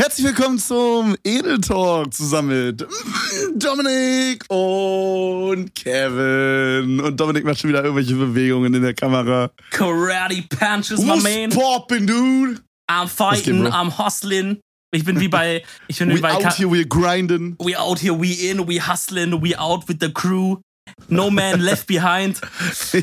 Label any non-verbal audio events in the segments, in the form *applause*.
Herzlich willkommen zum Edel Talk zusammen mit *laughs* Dominik und Kevin. Und Dominik macht schon wieder irgendwelche Bewegungen in der Kamera. Karate punches, my What's man. poppin', dude? I'm fighting? I'm hustling. Ich bin wie bei, ich bin wie We bei, out Ka here, we grinding. we out here, we in, we hustling, we out with the crew. No man *laughs* left behind. *laughs*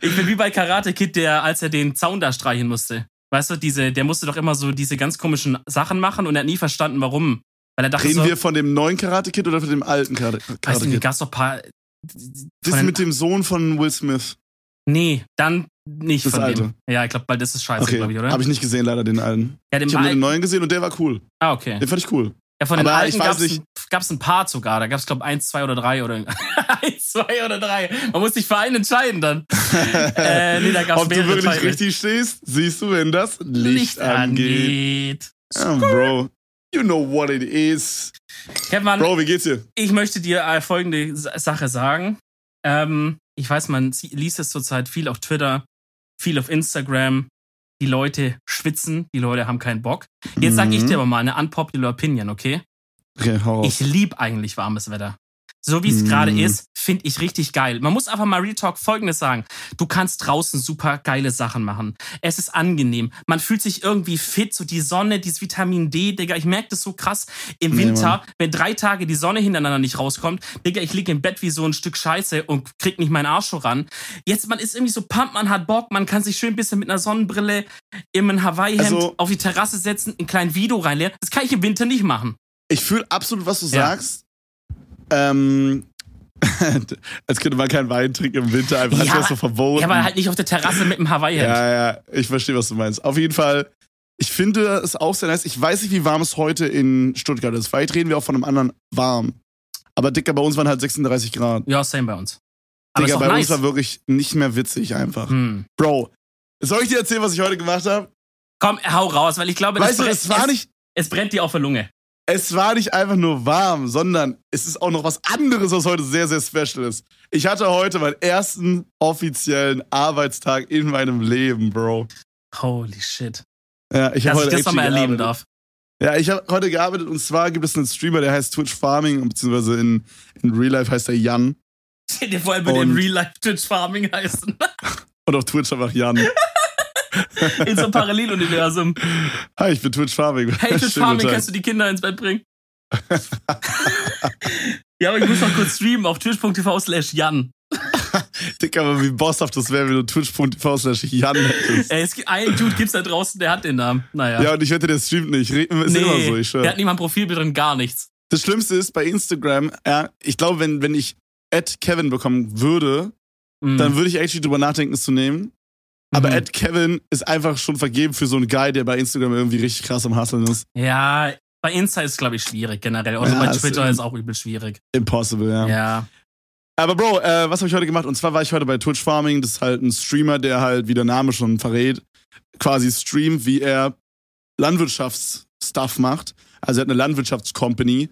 Ich bin wie bei Karate Kid, der, als er den Zaun da streichen musste. Weißt du, diese, der musste doch immer so diese ganz komischen Sachen machen und er hat nie verstanden, warum. Weil er dachte Reden so, wir von dem neuen Karate Kid oder von dem alten Karate, weißt du, Karate Kid? gab's doch ein paar. Das den- mit dem Sohn von Will Smith. Nee, dann nicht Das von alte. dem. Ja, ich glaube, weil das ist scheiße, Okay, glaube ich, oder? habe ich nicht gesehen, leider den alten. ja, dem Ich habe nur den neuen gesehen und der war cool. Ah, okay. Den fand ich cool. Ja, von den Aber alten ich gab's nicht- ein, ein paar sogar. Da gab's glaube eins, zwei oder drei oder *laughs* zwei oder drei. Man muss sich für einen entscheiden dann. *laughs* äh, nee, da gab's Ob du wirklich Teile. richtig stehst, siehst du, wenn das Licht, Licht angeht. angeht. Ja, Bro, you know what it is. Kevin, Bro, wie geht's dir? ich möchte dir äh, folgende Sa- Sache sagen. Ähm, ich weiß, man liest es zurzeit viel auf Twitter, viel auf Instagram. Die Leute schwitzen, die Leute haben keinen Bock. Jetzt sag ich Mhm. dir aber mal eine unpopular Opinion, okay? Okay, Ich auf. lieb eigentlich warmes Wetter. So wie es Mm. gerade ist, finde ich richtig geil. Man muss einfach mal Real Talk Folgendes sagen. Du kannst draußen super geile Sachen machen. Es ist angenehm. Man fühlt sich irgendwie fit. So die Sonne, dieses Vitamin D, Digga. Ich merke das so krass im Nee, Winter, Mann. wenn drei Tage die Sonne hintereinander nicht rauskommt. Digga, ich liege im Bett wie so ein Stück Scheiße und krieg nicht meinen Arsch horan. Jetzt, man ist irgendwie so pumpt, man hat Bock. Man kann sich schön ein bisschen mit einer Sonnenbrille in ein Hawaii-Hemd Also- auf die Terrasse setzen, ein kleinen Video reinleeren. Das kann ich im Winter nicht machen. Ich fühle absolut, was du Ja. sagst. Ähm, *laughs* als könnte man keinen Wein trinken im Winter, einfach Ja, wäre so verboten. Ja, aber halt nicht auf der Terrasse mit dem Hawaii-Hemd. ja, ja, ich verstehe, was du meinst. Auf jeden Fall, ich finde es auch sehr nice. Ich weiß nicht, wie warm es heute in Stuttgart ist. Vielleicht reden wir auch von einem anderen warm. Aber Dicker, bei uns waren halt 36 Grad. Ja, same bei uns. Aber Digga, ist bei doch uns nice. war wirklich nicht mehr witzig einfach. Hm. Bro, soll ich dir erzählen, was ich heute gemacht habe? Komm, hau raus, weil ich glaube, Weißt du, brennt- es war nicht, es brennt dir auf der Lunge. Es war nicht einfach nur warm, sondern es ist auch noch was anderes, was heute sehr, sehr special ist. Ich hatte heute meinen ersten offiziellen Arbeitstag in meinem Leben, Bro. Holy shit. Ja, ich habe Dass ich heute das nochmal erleben gearbeitet. darf. Ja, ich habe heute gearbeitet und zwar gibt es einen Streamer, der heißt Twitch Farming, beziehungsweise in, in Real Life heißt er Jan. Dir *laughs* vor, im Und- Real Life Twitch Farming heißen. *laughs* Und auf Twitch einfach Jan. *laughs* In so einem Paralleluniversum. Hi, ich bin Twitch Farming. Hey, Twitch Schönen Farming, kannst du die Kinder ins Bett bringen? ja, aber ich muss noch kurz streamen auf twitch.tv slash Jan. Dicker, aber wie bosshaft das wäre, wenn du twitch.tv slash Jan hättest. Ey, es gibt einen Dude gibt's da draußen, der hat den Namen. Naja. Ja, und ich wette, der streamt nicht. Ist immer so, ich der hat nicht mal ein Profilbild drin, gar nichts. Das Schlimmste ist bei Instagram, ja, ich glaube, wenn, wenn ich Kevin bekommen würde, Mhm. dann würde ich actually drüber nachdenken, es zu nehmen. Aber Mhm. Ed Kevin ist einfach schon vergeben für so einen Guy, der bei Instagram irgendwie richtig krass am Hasseln ist. Ja, bei Insta ist glaube ich schwierig generell. Und Ja, bei ist Twitter eben- ist auch übel schwierig. Impossible, ja. Ja. Aber Bro, äh, was habe ich heute gemacht? Und zwar war ich heute bei Twitch Farming. Das ist halt ein Streamer, der halt, wie der Name schon verrät, quasi streamt, wie er Landwirtschaftsstuff macht. Also er hat eine Landwirtschaftscompany.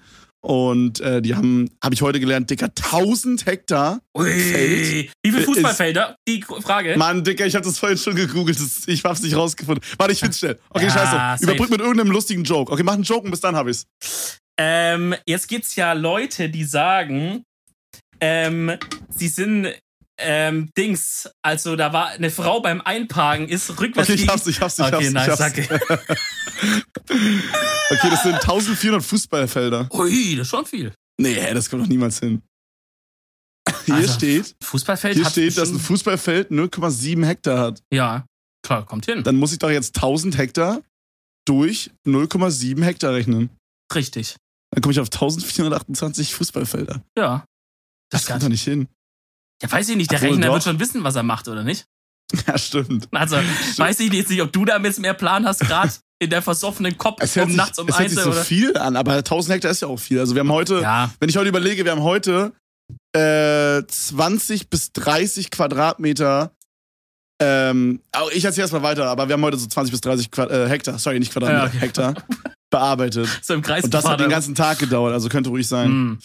Und äh, die haben, habe ich heute gelernt, Dicker, 1000 Hektar. Ui. Feld Wie viele ist- Fußballfelder? Die Frage. Mann, Dicker, ich habe das vorhin schon gegoogelt. Das, ich hab's nicht rausgefunden. Warte, ich find's schnell. Okay, Ja, scheiße. Überbrück mit irgendeinem lustigen Joke. Okay, mach einen Joke und bis dann hab ich's. Ähm, jetzt gibt's ja Leute, die sagen, ähm, sie sind ähm, Dings. Also da war eine Frau beim Einparken, ist rückwärts Okay, ich hab's, ich hab's, ich Okay, hab's. nice, ich hab's. danke. *laughs* Okay, das sind 1400 Fußballfelder. Ui, das ist schon viel. Nee, das kommt doch niemals hin. Hier Also, steht, Fußballfeld hier steht, dass ein Fußballfeld 0,7 Hektar hat. Ja, klar, kommt hin. Dann muss ich doch jetzt 1000 Hektar durch 0,7 Hektar rechnen. Richtig. Dann komme ich auf 1428 Fußballfelder. Ja. Das ist kommt doch nicht hin. Ja, weiß ich nicht, der Obwohl, Rechner doch. wird schon wissen, was er macht, oder nicht? Ja, stimmt. Also, weiß ich jetzt nicht, ob du da jetzt mehr Plan hast, gerade in der versoffenen Kopf Es hört um sich, nachts um es hört eins sich so oder. viel an, aber 1000 Hektar ist ja auch viel. Also wir haben heute, Ja, wenn ich heute überlege, wir haben heute äh, 20 bis 30 Quadratmeter. Ähm, auch ich erzähle erstmal weiter, aber wir haben heute so 20 bis 30 Quad äh, Hektar, sorry, nicht Quadratmeter, Ja, okay. Hektar bearbeitet. *laughs* so im Kreis Und das hat den ganzen Tag gedauert, also könnte ruhig sein. Hm.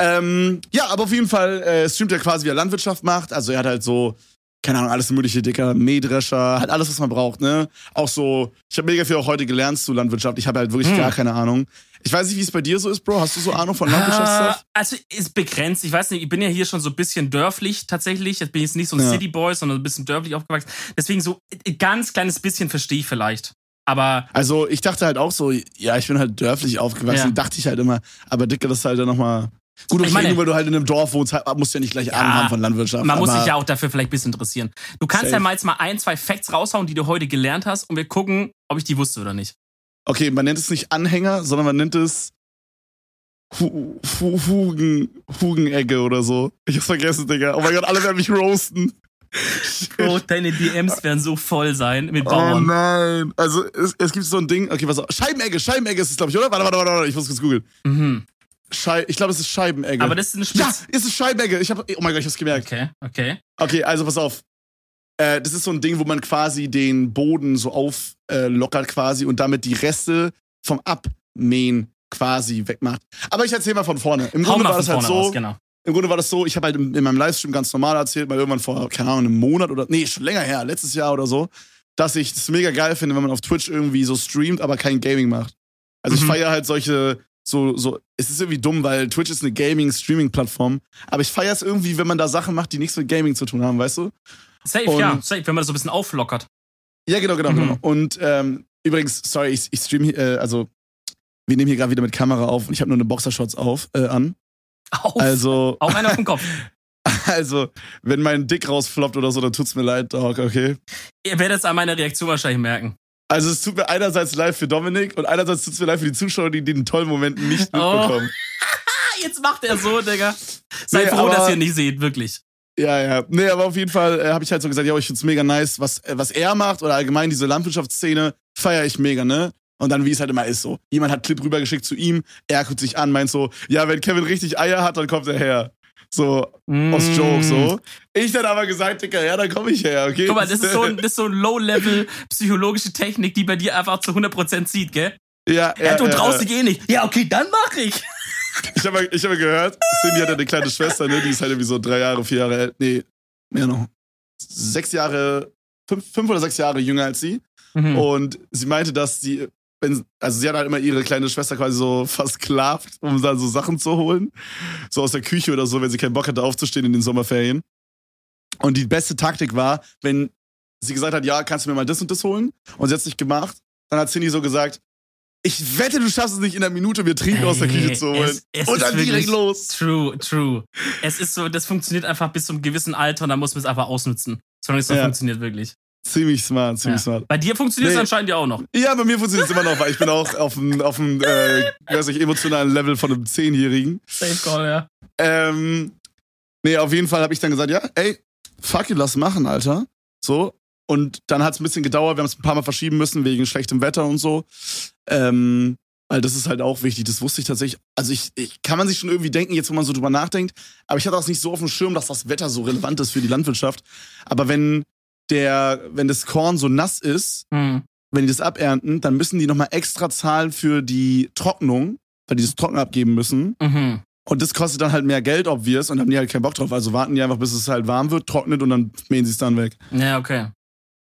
Ähm, ja, aber auf jeden Fall äh, streamt er quasi, wie er Landwirtschaft macht. Also er hat halt so keine Ahnung, alles mögliche, Dicker, Mähdrescher, halt alles, was man braucht, ne? Auch so, ich habe mega viel auch heute gelernt zu Landwirtschaft. Ich habe halt wirklich Hm. gar keine Ahnung. Ich weiß nicht, wie es bei dir so ist, Bro. Hast du so Ahnung von Landwirtschaftsstuff? Äh, also ist begrenzt. Ich weiß nicht, ich bin ja hier schon so ein bisschen dörflich tatsächlich. Jetzt bin ich jetzt nicht so ein Ja. Cityboy, sondern ein bisschen dörflich aufgewachsen. Deswegen so ein ganz kleines bisschen verstehe ich vielleicht. Aber Also ich dachte halt auch so, ja, ich bin halt dörflich aufgewachsen, Ja. dachte ich halt immer. Aber Dicker, das ist halt dann nochmal. Gut, okay, Ich meine- nur weil du halt in einem Dorf wohnst, musst du ja nicht gleich Ahnung haben von Landwirtschaft. man muss sich ja auch dafür vielleicht ein bisschen interessieren. Du kannst Safe. ja mal jetzt mal ein, zwei Facts raushauen, die du heute gelernt hast und wir gucken, ob ich die wusste oder nicht. Okay, man nennt es nicht Anhänger, sondern man nennt es Hu Hu Hugen, Hugenegge oder so. Ich hab's vergessen, Digga. Oh mein Gott, alle werden mich roasten. *laughs* Bro, deine DMs *laughs* werden so voll sein mit Oh Bauern. nein. Also es, es gibt so ein Ding, okay, was Scheibenegge, Scheibenegge ist es, glaube ich, oder? Warte, warte, warte, warte, ich muss kurz googeln. mhm. Schei ich glaube, es ist Scheibenegge. Aber das ist eine ja, Spitze. ist es Scheibenegge. Ich hab, oh mein Gott, ich hab's gemerkt. Okay, okay. Okay, also pass auf. Äh, das ist so ein Ding, wo man quasi den Boden so auflockert quasi und damit die Reste vom Abmähen quasi wegmacht. Aber ich erzähl mal von vorne. Im Hau Grunde war das halt so. raus, genau. Im Grunde war das so, ich habe halt in, in meinem Livestream ganz normal erzählt, mal irgendwann vor, keine Ahnung, einem Monat oder, nee, schon länger her, letztes Jahr oder so, dass ich das mega geil finde, wenn man auf Twitch irgendwie so streamt, aber kein Gaming macht. Also ich Mhm. feiere halt solche, so, so, es ist irgendwie dumm, weil Twitch ist eine Gaming-Streaming-Plattform, aber ich feiere es irgendwie, wenn man da Sachen macht, die nichts mit Gaming zu tun haben, weißt du? Safe, Und- ja, safe, wenn man das so ein bisschen auflockert. Ja, genau, genau, Mhm. genau. Und ähm, übrigens, sorry, ich, ich stream hier, äh, also wir nehmen hier gerade wieder mit Kamera auf und ich habe nur eine Boxershorts auf, äh, an. Auf, Also, *laughs* auch einer auf dem Kopf. *laughs* also, wenn mein Dick rausfloppt oder so, dann tut's mir leid, Dog, okay? Ihr werdet es an meiner Reaktion wahrscheinlich merken. Also es tut mir einerseits leid für Dominik und einerseits tut es mir leid für die Zuschauer, die den tollen Moment nicht Oh. mitbekommen. Ah, *laughs* jetzt macht er so, Digga. Seid Nee, froh, aber- dass ihr nicht seht, wirklich. Ja, ja. Nee, aber auf jeden Fall äh, habe ich halt so gesagt, ja, ich find's mega nice, was, äh, was er macht oder allgemein diese Landwirtschaftsszene feiere ich mega, ne? Und dann, wie es halt immer ist, so. Jemand hat Clip rübergeschickt zu ihm, er guckt sich an, meint so, ja, wenn Kevin richtig Eier hat, dann kommt er her. So, aus Mm. Joke, so. Ich dann aber gesagt, Dicker, ja, dann komme ich her, okay? Guck mal, das ist so, ein- *laughs* das ist so Low-Level psychologische Technik, die bei dir einfach zu 100% zieht, gell? ja, Ja, du ja, traust ja. dich eh nicht. Ja, okay, dann mach ich. Ich habe ich hab gehört, Cindy hat ja eine kleine Schwester, ne? Die ist halt irgendwie so drei Jahre, vier Jahre alt. Nee, mehr noch. Sechs Jahre, fünf, fünf oder sechs Jahre jünger als sie. Mhm. Und sie meinte, dass sie, wenn, also sie hat halt immer ihre kleine Schwester quasi so versklavt, um dann so Sachen zu holen. So aus der Küche oder so, wenn sie keinen Bock hatte aufzustehen in den Sommerferien. Und die beste Taktik war, wenn sie gesagt hat, ja, kannst du mir mal das und das holen? Und sie hat es nicht gemacht. Dann hat Cindy so gesagt, ich wette, du schaffst es nicht in einer Minute, mir Trinken aus der Küche zu holen. es- es und dann direkt los. True, true. Es ist so, das funktioniert einfach bis zu einem gewissen Alter und dann muss man es einfach ausnutzen. Solange es so Ja. funktioniert wirklich. Ziemlich smart, ziemlich Ja. smart. Bei dir funktioniert es Nee. anscheinend ja auch noch. Ja, bei mir funktioniert es immer noch, weil ich bin auch auf dem, auf dem äh, weiß nicht, emotionalen Level von einem Zehnjährigen. Safe Call, ja. Ähm, nee, auf jeden Fall habe ich dann gesagt, ja, ey, fuck you, lass machen, Alter. So. Und dann hat es ein bisschen gedauert, wir haben es ein paar Mal verschieben müssen wegen schlechtem Wetter und so. Ähm, weil das ist halt auch wichtig, das wusste ich tatsächlich. Also ich, ich kann man sich schon irgendwie denken, jetzt wo man so drüber nachdenkt, aber ich hatte das nicht so auf dem Schirm, dass das Wetter so relevant ist für die Landwirtschaft. Aber wenn der, wenn das Korn so nass ist, Hm. wenn die das abernten, dann müssen die nochmal extra zahlen für die Trocknung, weil die das trocken abgeben müssen. Mhm. Und das kostet dann halt mehr Geld, obvious, und haben die halt keinen Bock drauf. Also warten die einfach, bis es halt warm wird, trocknet und dann mähen sie es dann weg. Ja, okay.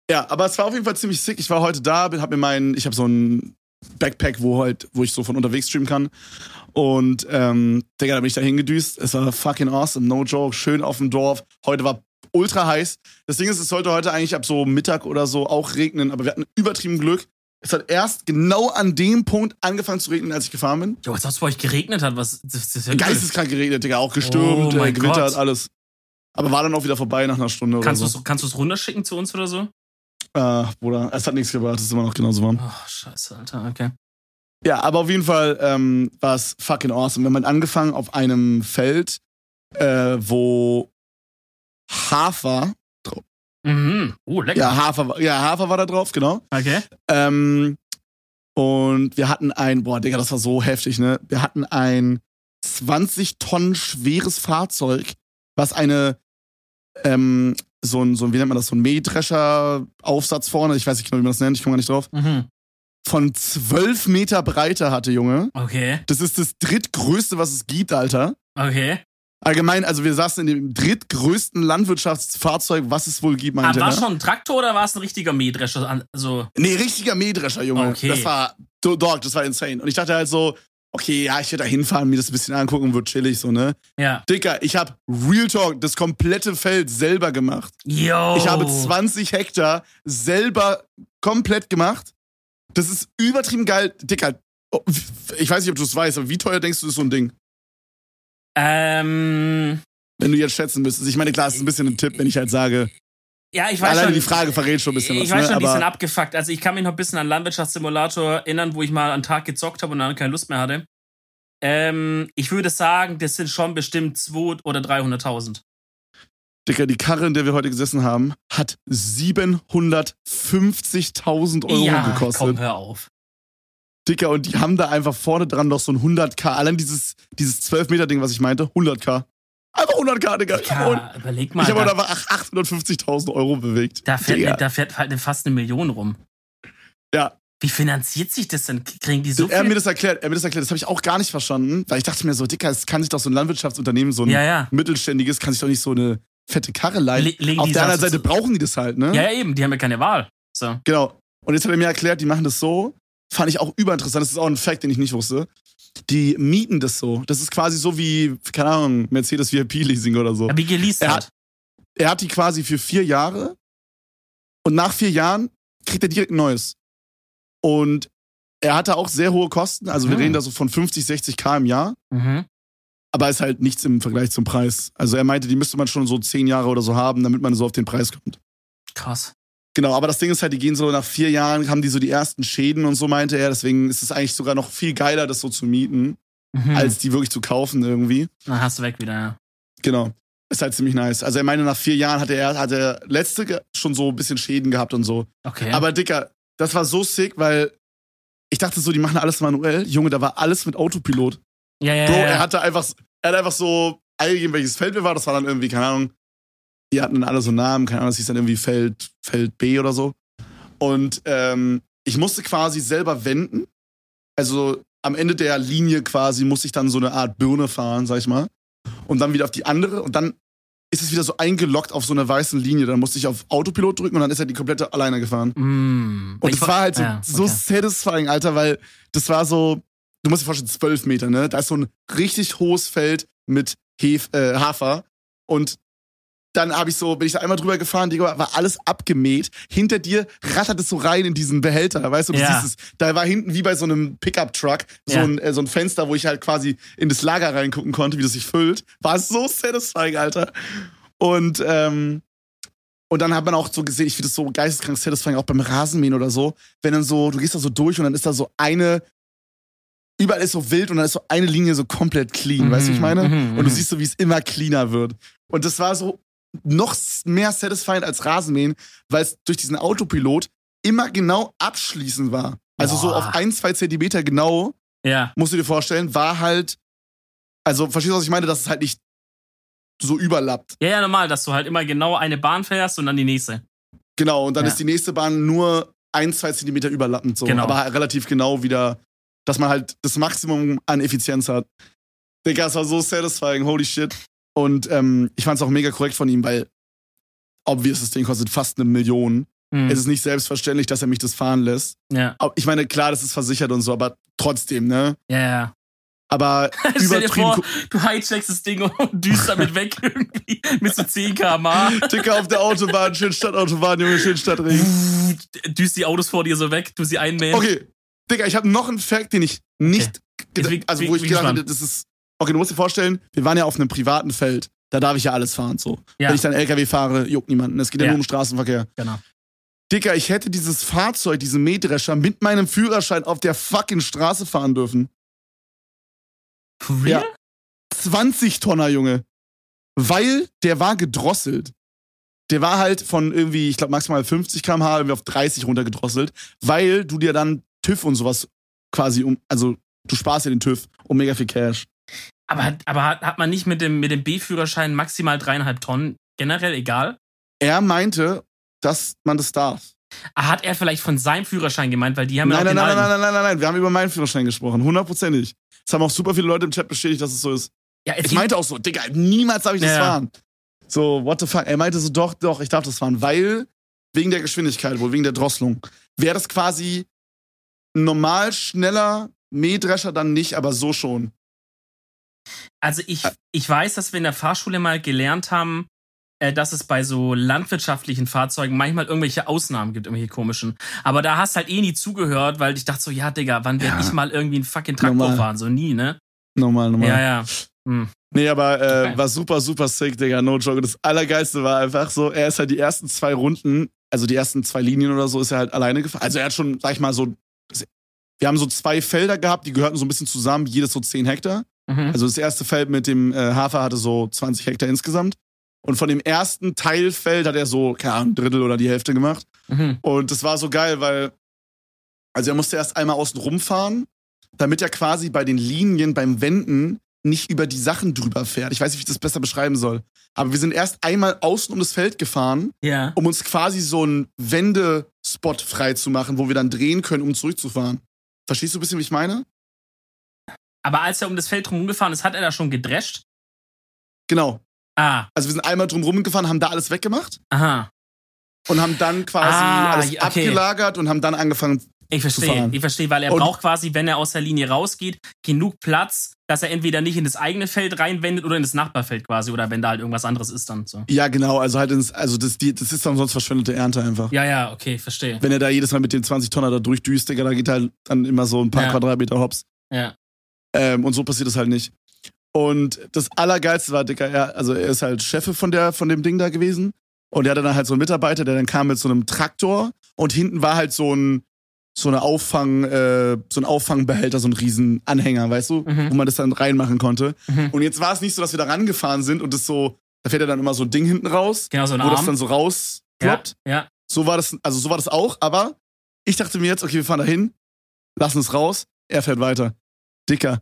Ja, aber es war auf jeden Fall ziemlich sick. Ich war heute da, hab mir meinen, ich habe so ein Backpack, wo halt, wo ich so von unterwegs streamen kann. Und ähm, Digga, da bin ich da hingedüst. Es war fucking awesome, no joke. Schön auf dem Dorf. Heute war ultra heiß. Das Ding ist, es sollte heute eigentlich ab so Mittag oder so auch regnen, aber wir hatten übertrieben Glück. Es hat erst genau an dem Punkt angefangen zu regnen, als ich gefahren bin. Jo, als ob es bei euch geregnet hat, was. Das, das ist ja. Geisteskrank geregnet, Digga. Auch gestürmt, Oh äh, gewittert, alles. Aber war dann auch wieder vorbei nach einer Stunde Kannst du oder so. es kannst du's runterschicken zu uns oder so? Äh, Bruder, es hat nichts gebracht, es ist immer noch genauso warm. Oh, scheiße, Alter, okay. Ja, aber auf jeden Fall ähm, war es fucking awesome. Wir haben halt angefangen auf einem Feld, äh, wo Hafer, Mhm. Oh, lecker. ja Hafer, war- ja, Hafer war da drauf, genau. Okay. Ähm, und wir hatten ein, boah, Digga, das war so heftig, ne? Wir hatten ein 20 Tonnen schweres Fahrzeug, was eine, ähm, so ein, so ein, wie nennt man das, so ein Mähdrescher-Aufsatz vorne, ich weiß nicht genau, wie man das nennt, ich komme gar nicht drauf, Mhm. von 12 Meter Breite hatte, Junge. Okay. Das ist das drittgrößte, was es gibt, Alter. Okay. Allgemein, also wir saßen in dem drittgrößten Landwirtschaftsfahrzeug, was es wohl gibt, Ah, meinte war er. schon ein Traktor oder war es ein richtiger Mähdrescher? Also, Nee, richtiger Mähdrescher, Junge. Okay. Das war, do- dog, das war insane. Und ich dachte halt so, okay, ja, ich werde da hinfahren, mir das ein bisschen angucken, wird chillig, so, ne? ja. Dicker, ich habe Real Talk, das komplette Feld selber gemacht. Yo. Ich habe 20 Hektar selber komplett gemacht. Das ist übertrieben geil. Dicker, oh, ich weiß nicht, ob du es weißt, aber wie teuer denkst du, ist so ein Ding? Ähm, Wenn du jetzt schätzen müsstest. Ich meine, klar, es ist ein bisschen ein Tipp, wenn ich halt sage, ja, ich weiß alleine schon. die Frage verrät schon ein bisschen ich was. weiß ne? schon, die sind aber abgefuckt. Also ich kann mich noch ein bisschen an Landwirtschaftssimulator erinnern, wo ich mal einen Tag gezockt habe und dann keine Lust mehr hatte. Ähm, ich würde sagen, das sind schon bestimmt 200 oder 300.000. Dicker, die Karre, in der wir heute gesessen haben, hat 750.000 Euro ja, gekostet. komm, hör auf. Dicker, und die haben da einfach vorne dran noch so ein 100k. Allein dieses, dieses 12-Meter-Ding, was ich meinte, 100k. Einfach 100k, Digga. Ich habe Ja, überleg mal. hab heute da, einfach ach- 850.000 Euro bewegt. da, fährt, Digga. da fährt halt fast eine Million rum. Ja. Wie finanziert sich das denn? Kriegen die so er hat mir viel? das erklärt, er mir das erklärt, das habe ich auch gar nicht verstanden, weil ich dachte mir so, Dicker, es kann sich doch so ein Landwirtschaftsunternehmen, so ein Ja, ja. mittelständiges, kann sich doch nicht so eine fette Karre leihen. Le Auf der anderen Seite brauchen die das halt, ne? Ja, ja, eben, die haben ja keine Wahl. So. Genau. Und jetzt hat er mir erklärt, die machen das so. Fand ich auch überinteressant. Das ist auch ein Fact, den ich nicht wusste. Die mieten das so. Das ist quasi so wie, keine Ahnung, Mercedes VIP-Leasing oder so. Ja, wie geleast Er hat- Er hat die quasi für vier Jahre. Und nach vier Jahren kriegt er direkt ein neues. Und er hatte auch sehr hohe Kosten. Also wir Mhm. reden da so von 50, 60 K im Jahr. Mhm. Aber ist halt nichts im Vergleich zum Preis. Also er meinte, die müsste man schon so zehn Jahre oder so haben, damit man so auf den Preis kommt. Krass. Genau, aber das Ding ist halt, die gehen so nach vier Jahren, haben die so die ersten Schäden und so, meinte er. Deswegen ist es eigentlich sogar noch viel geiler, das so zu mieten, Mhm. als die wirklich zu kaufen irgendwie. Dann hast du weg wieder, ja. Genau. Ist halt ziemlich nice. Also er meinte, nach vier Jahren hatte er, hat er letzte schon so ein bisschen Schäden gehabt und so. Okay. Aber Dicker, das war so sick, weil ich dachte so, die machen alles manuell. Junge, da war alles mit Autopilot. ja, ja, Bro, ja. er hatte einfach, er hat einfach so eingegeben, welches Feld wir war. Das war dann irgendwie, keine Ahnung, die hatten dann alle so Namen, keine Ahnung, das hieß dann irgendwie Feld, Feld B oder so. Und ähm, ich musste quasi selber wenden. Also am Ende der Linie quasi musste ich dann so eine Art Birne fahren, sag ich mal. Und dann wieder auf die andere. Und dann ist es wieder so eingeloggt auf so einer weißen Linie. Dann musste ich auf Autopilot drücken und dann ist er die komplette alleine gefahren. Mm. Und es war halt so, ja, so okay. satisfying, Alter, weil das war so, du musst dir vorstellen, zwölf Meter, ne? Da ist so ein richtig hohes Feld mit Hef, äh, Hafer. Und dann habe ich so, bin ich da einmal drüber gefahren, Digga, war alles abgemäht. Hinter dir rattert es so rein in diesen Behälter, weißt du, du Ja. siehst es. Da war hinten wie bei so einem Pickup-Truck so, Ja. ein, äh, so ein Fenster, wo ich halt quasi in das Lager reingucken konnte, wie das sich füllt. War so satisfying, Alter. Und, ähm, und dann hat man auch so gesehen, ich finde das so geisteskrank satisfying, auch beim Rasenmähen oder so, wenn dann so, du gehst da so durch und dann ist da so eine, überall ist so wild und dann ist so eine Linie so komplett clean, Mhm, weißt du, ich meine? mhm, und du mhm. siehst so, wie es immer cleaner wird. Und das war so noch mehr satisfying als Rasenmähen, weil es durch diesen Autopilot immer genau abschließend war. Also so Boah. auf ein, zwei Zentimeter genau, Ja. musst du dir vorstellen, war halt, also verstehst du, was ich meine, dass es halt nicht so überlappt. ja, ja, normal, dass du halt immer genau eine Bahn fährst und dann die nächste. Genau, und dann Ja. ist die nächste Bahn nur ein, zwei Zentimeter überlappend so. Genau. Aber halt relativ genau wieder, dass man halt das Maximum an Effizienz hat. Digga, es war so satisfying, holy shit. Und ähm, ich fand es auch mega korrekt von ihm, weil obvious, das Ding kostet fast eine Million. Mhm. Es ist nicht selbstverständlich, dass er mich das fahren lässt. Ja, Ich meine, klar, das ist versichert und so, aber trotzdem, ne? ja, ja. Aber *laughs* Stell dir übertrieben. vor, du hijackst das Ding und düst damit weg irgendwie mit so 10 km/h. Dicker auf der Autobahn, schön Stadtautobahn, Junge, schön Stadtring. Düst die Autos vor dir so weg, du sie einmähen. Okay, Digga, ich habe noch einen Fact, den ich nicht, bin- also wo ich gedacht hätte, das ist, okay, du musst dir vorstellen, wir waren ja auf einem privaten Feld, da darf ich ja alles fahren, so. Ja. Wenn ich dann LKW fahre, juckt niemanden, es geht ja, Ja. nur um Straßenverkehr. Genau. Dicker, ich hätte dieses Fahrzeug, diesen Mähdrescher mit meinem Führerschein auf der fucking Straße fahren dürfen. For real? Ja. 20 Tonner, Junge. Weil der war gedrosselt. Der war halt von irgendwie, ich glaube, maximal 50 km/h irgendwie auf 30 runtergedrosselt, weil du dir dann TÜV und sowas quasi um, also du sparst ja den TÜV um mega viel Cash. Aber, hat- aber hat, hat man nicht mit dem, mit dem B-Führerschein maximal dreieinhalb Tonnen? Generell egal? Er meinte, dass man das darf. Ah, Hat er vielleicht von seinem Führerschein gemeint, weil die haben Nein, ja nein, auch nein, den nein, alten. nein, nein, nein, nein, wir haben über meinen Führerschein gesprochen, hundertprozentig. Es haben auch super viele Leute im Chat bestätigt, dass es so ist. Ja, Ich meinte auch so, Digga, niemals darf ich das Ja. fahren. So, what the fuck? Er meinte so, doch, doch, ich darf das fahren, weil wegen der Geschwindigkeit, wohl wegen der Drosselung. Wäre das quasi normal schneller Mähdrescher dann nicht, aber so schon. Also ich, ich weiß, dass wir in der Fahrschule mal gelernt haben, äh, dass es bei so landwirtschaftlichen Fahrzeugen manchmal irgendwelche Ausnahmen gibt, irgendwelche komischen. Aber da hast halt eh nie zugehört, weil ich dachte so, ja, Digga, wann werde Ja. ich mal irgendwie einen fucking Traktor Normal. fahren? So nie, ne? Normal, normal. Ja, ja. Hm. Nee, aber äh, Okay. war super, super sick, Digga, no joke. Das Allergeilste war einfach so, er ist halt die ersten zwei Runden, also die ersten zwei Linien oder so, ist er halt alleine gefahren. Also er hat schon, sag ich mal, so, wir haben so zwei Felder gehabt, die gehörten so ein bisschen zusammen, jedes so 10 Hektar. Mhm. Also das erste Feld mit dem äh, Hafer hatte so 20 Hektar insgesamt. Und von dem ersten Teilfeld hat er so, keine Ahnung, ein Drittel oder die Hälfte gemacht. Mhm. Und das war so geil, weil, also er musste erst einmal außen rumfahren, damit er quasi bei den Linien, beim Wenden nicht über die Sachen drüber fährt. Ich weiß nicht, wie ich das besser beschreiben soll. Aber wir sind erst einmal außen um das Feld gefahren, Ja. um uns quasi so einen Wendespot frei zu machen, wo wir dann drehen können, um zurückzufahren. Verstehst du ein bisschen, wie ich meine? Aber als er um das Feld rumgefahren ist, hat er da schon gedrescht? Genau. Ah, Also wir sind einmal drum rumgefahren, haben da alles weggemacht aha. und haben dann quasi Ah, alles okay. abgelagert und haben dann angefangen. Ich verstehe, ich verstehe, weil er Und- braucht quasi, wenn er aus der Linie rausgeht, genug Platz, dass er entweder nicht in das eigene Feld reinwendet oder in das Nachbarfeld quasi oder wenn da halt irgendwas anderes ist dann so. Ja, genau, also halt ins, also das, die, das ist dann sonst verschwendete Ernte einfach. Ja, ja, okay, verstehe. Wenn er da jedes Mal mit den 20 Tonner da durchdüst, Digga, da geht halt dann immer so ein paar Ja. Quadratmeter hops. Ja. Ähm, und so passiert das halt nicht. Und das Allergeilste war, Digga, er, also er ist halt Chef von, der, von dem Ding da gewesen. Und er hatte dann halt so einen Mitarbeiter, der dann kam mit so einem Traktor und hinten war halt so ein, so eine Auffang, äh, so ein Auffangbehälter, so ein riesen Anhänger, weißt du, Mhm. wo man das dann reinmachen konnte. Mhm. Und jetzt war es nicht so, dass wir da rangefahren sind und das so, da fährt ja dann immer so ein Ding hinten raus, Genau, so ein wo das Arm. dann so rausploppt. ja, ja. So war das, also so war das auch, aber ich dachte mir jetzt, okay, wir fahren da hin, lassen es raus, er fährt weiter. Dicker.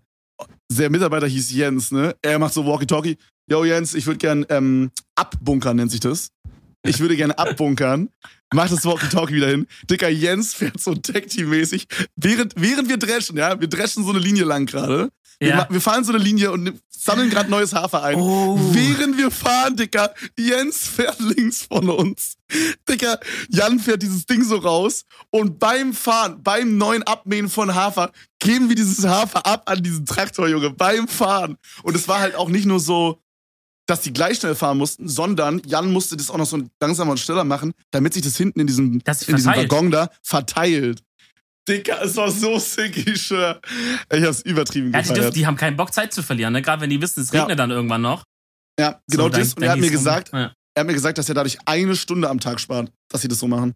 Der Mitarbeiter hieß Jens, ne? Er macht so Walkie-Talkie. Yo, Jens, ich würde gern ähm, abbunkern, nennt sich das. Ich würde gerne abbunkern. Mach das Walkie-Talkie wieder hin. Dicker Jens fährt so Tag-Team-mäßig. Während, während wir dreschen, ja, wir dreschen so eine Linie lang gerade. Wir, Ja. ma- wir fahren so eine Linie und sammeln gerade neues Hafer ein. Oh. Während wir fahren, Dicker, Jens fährt links von uns. Dicker, Jan fährt dieses Ding so raus und beim Fahren, beim neuen Abmähen von Hafer, geben wir dieses Hafer ab an diesen Traktor, Junge, beim Fahren. Und es war halt auch nicht nur so, dass die gleich schnell fahren mussten, sondern Jan musste das auch noch so langsamer und schneller machen, damit sich das hinten in diesem, in diesem. Waggon da verteilt. Dicker, es war so sick, ich schwör. Ich hab's übertrieben Ja, die, dürfen, die haben keinen Bock, Zeit zu verlieren, ne? Gerade wenn die wissen, es Ja. regnet dann irgendwann noch. Ja, genau So, das. Und er hat mir gesagt, Ja. er hat mir gesagt, dass er dadurch eine Stunde am Tag spart, dass sie das so machen.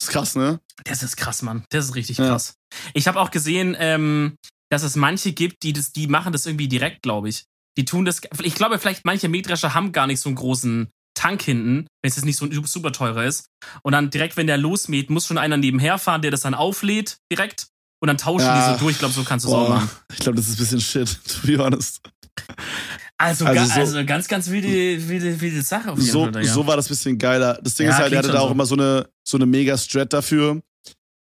Das ist krass, ne? Das ist krass, Mann. Das ist richtig Ja. krass. Ich habe auch gesehen, ähm, dass es manche gibt, die das, die machen das irgendwie direkt, glaube ich. Die tun das. Ich glaube, vielleicht manche Mähdrescher haben gar nicht so einen großen Tank hinten, wenn es jetzt nicht so ein super teurer ist. Und dann direkt, wenn der losmäht, muss schon einer nebenher fahren, der das dann auflädt direkt. Und dann tauschen Ja. die so durch. Ich glaube, so kannst du es auch machen. ich glaube, das ist ein bisschen shit, *laughs* to be honest. Also, Also ga, so- also ganz, ganz wilde, wilde, wilde Sache auf jeden So, Fall. ja. so war das bisschen geiler. Das Ding Ja, ist halt, er hatte da auch so. immer so eine, so eine mega Strat dafür.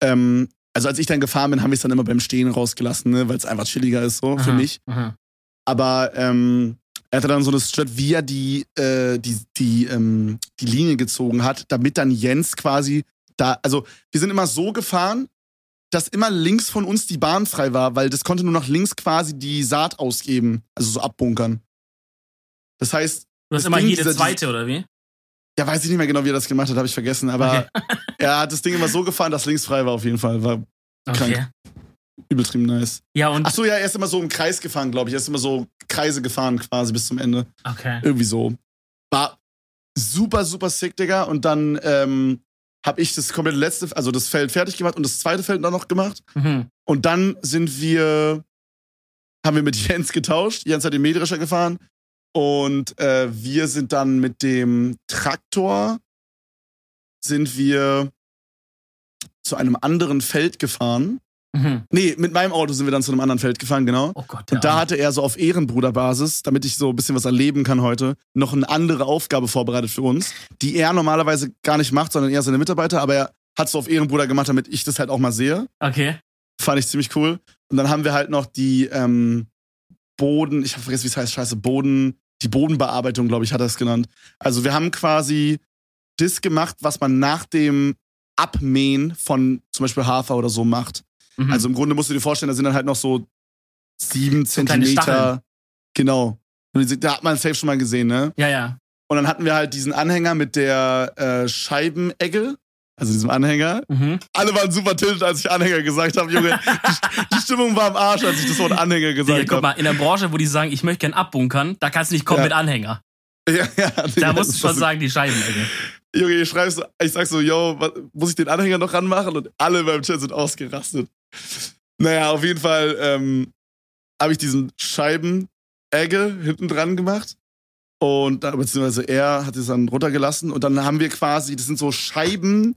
Ähm, also als ich dann gefahren bin, haben wir es dann immer beim Stehen rausgelassen, ne, weil es einfach chilliger ist so für Aha, mich. aha. Aber ähm, er hatte dann so eine Strat, wie er die, äh, die, die, ähm, die Linie gezogen hat, damit dann Jens quasi da, also wir sind immer so gefahren, dass immer links von uns die Bahn frei war, weil das konnte nur nach links quasi die Saat ausgeben, also so abbunkern. Das heißt, Du hast immer Ding, jede dieser- zweite, oder wie? ja, weiß ich nicht mehr genau, wie er das gemacht hat, habe ich vergessen, aber *laughs* er hat das Ding immer so gefahren, dass links frei war auf jeden Fall. War Okay. Krank. Übeltrieben nice. Ja, und. Ach so, ja, er ist immer so im Kreis gefahren, glaube ich. Er ist immer so Kreise gefahren quasi bis zum Ende. Okay. Irgendwie so. War super, super sick, Digga. Und dann ähm, habe ich das komplette letzte, also das Feld fertig gemacht und das zweite Feld dann noch gemacht. Mhm. Und dann sind wir, haben wir mit *laughs* Jens getauscht. Jens hat den Mähdrescher gefahren. Und äh, wir sind dann mit dem Traktor, sind wir zu einem anderen Feld gefahren. Mhm. Nee, mit meinem Auto sind wir dann zu einem anderen Feld gefahren, genau. Oh Gott. Und da Arme. hatte er so auf Ehrenbruderbasis, damit ich so ein bisschen was erleben kann heute, noch eine andere Aufgabe vorbereitet für uns, die er normalerweise gar nicht macht, sondern eher seine Mitarbeiter, aber er hat so auf Ehrenbruder gemacht, damit ich das halt auch mal sehe. Okay. Fand ich ziemlich cool. Und dann haben wir halt noch die, ähm, Boden, ich habe vergessen, wie es heißt, scheiße, Boden, die Bodenbearbeitung, glaube ich, hat er es genannt. Also wir haben quasi das gemacht, was man nach dem Abmähen von zum Beispiel Hafer oder so macht. Mhm. Also im Grunde musst du dir vorstellen, da sind dann halt noch so sieben So. Zentimeter. Genau. Und Da hat man safe schon mal gesehen, ne? ja, ja. Und dann hatten wir halt diesen Anhänger mit der äh, Scheibenegge, also diesem Anhänger. Mhm. Alle waren super tiltet, als ich Anhänger gesagt habe, Junge. *laughs* Die, die Stimmung war am Arsch, als ich das Wort Anhänger gesagt guck habe. mal, in der Branche, wo die sagen, ich möchte gern abbunkern, da kannst du nicht kommen Ja. mit Anhänger. *laughs* Ja, ja, Da musst du schon sagen, die Scheibenecke. Junge, ich schreib so, ich sag so, yo, was, muss ich den Anhänger noch ranmachen? Und alle beim Chat sind ausgerastet. Naja, auf jeden Fall ähm, habe ich diesen Scheibenegge hinten dran gemacht. Und da, beziehungsweise er hat es dann runtergelassen. Und dann haben wir quasi, das sind so Scheiben,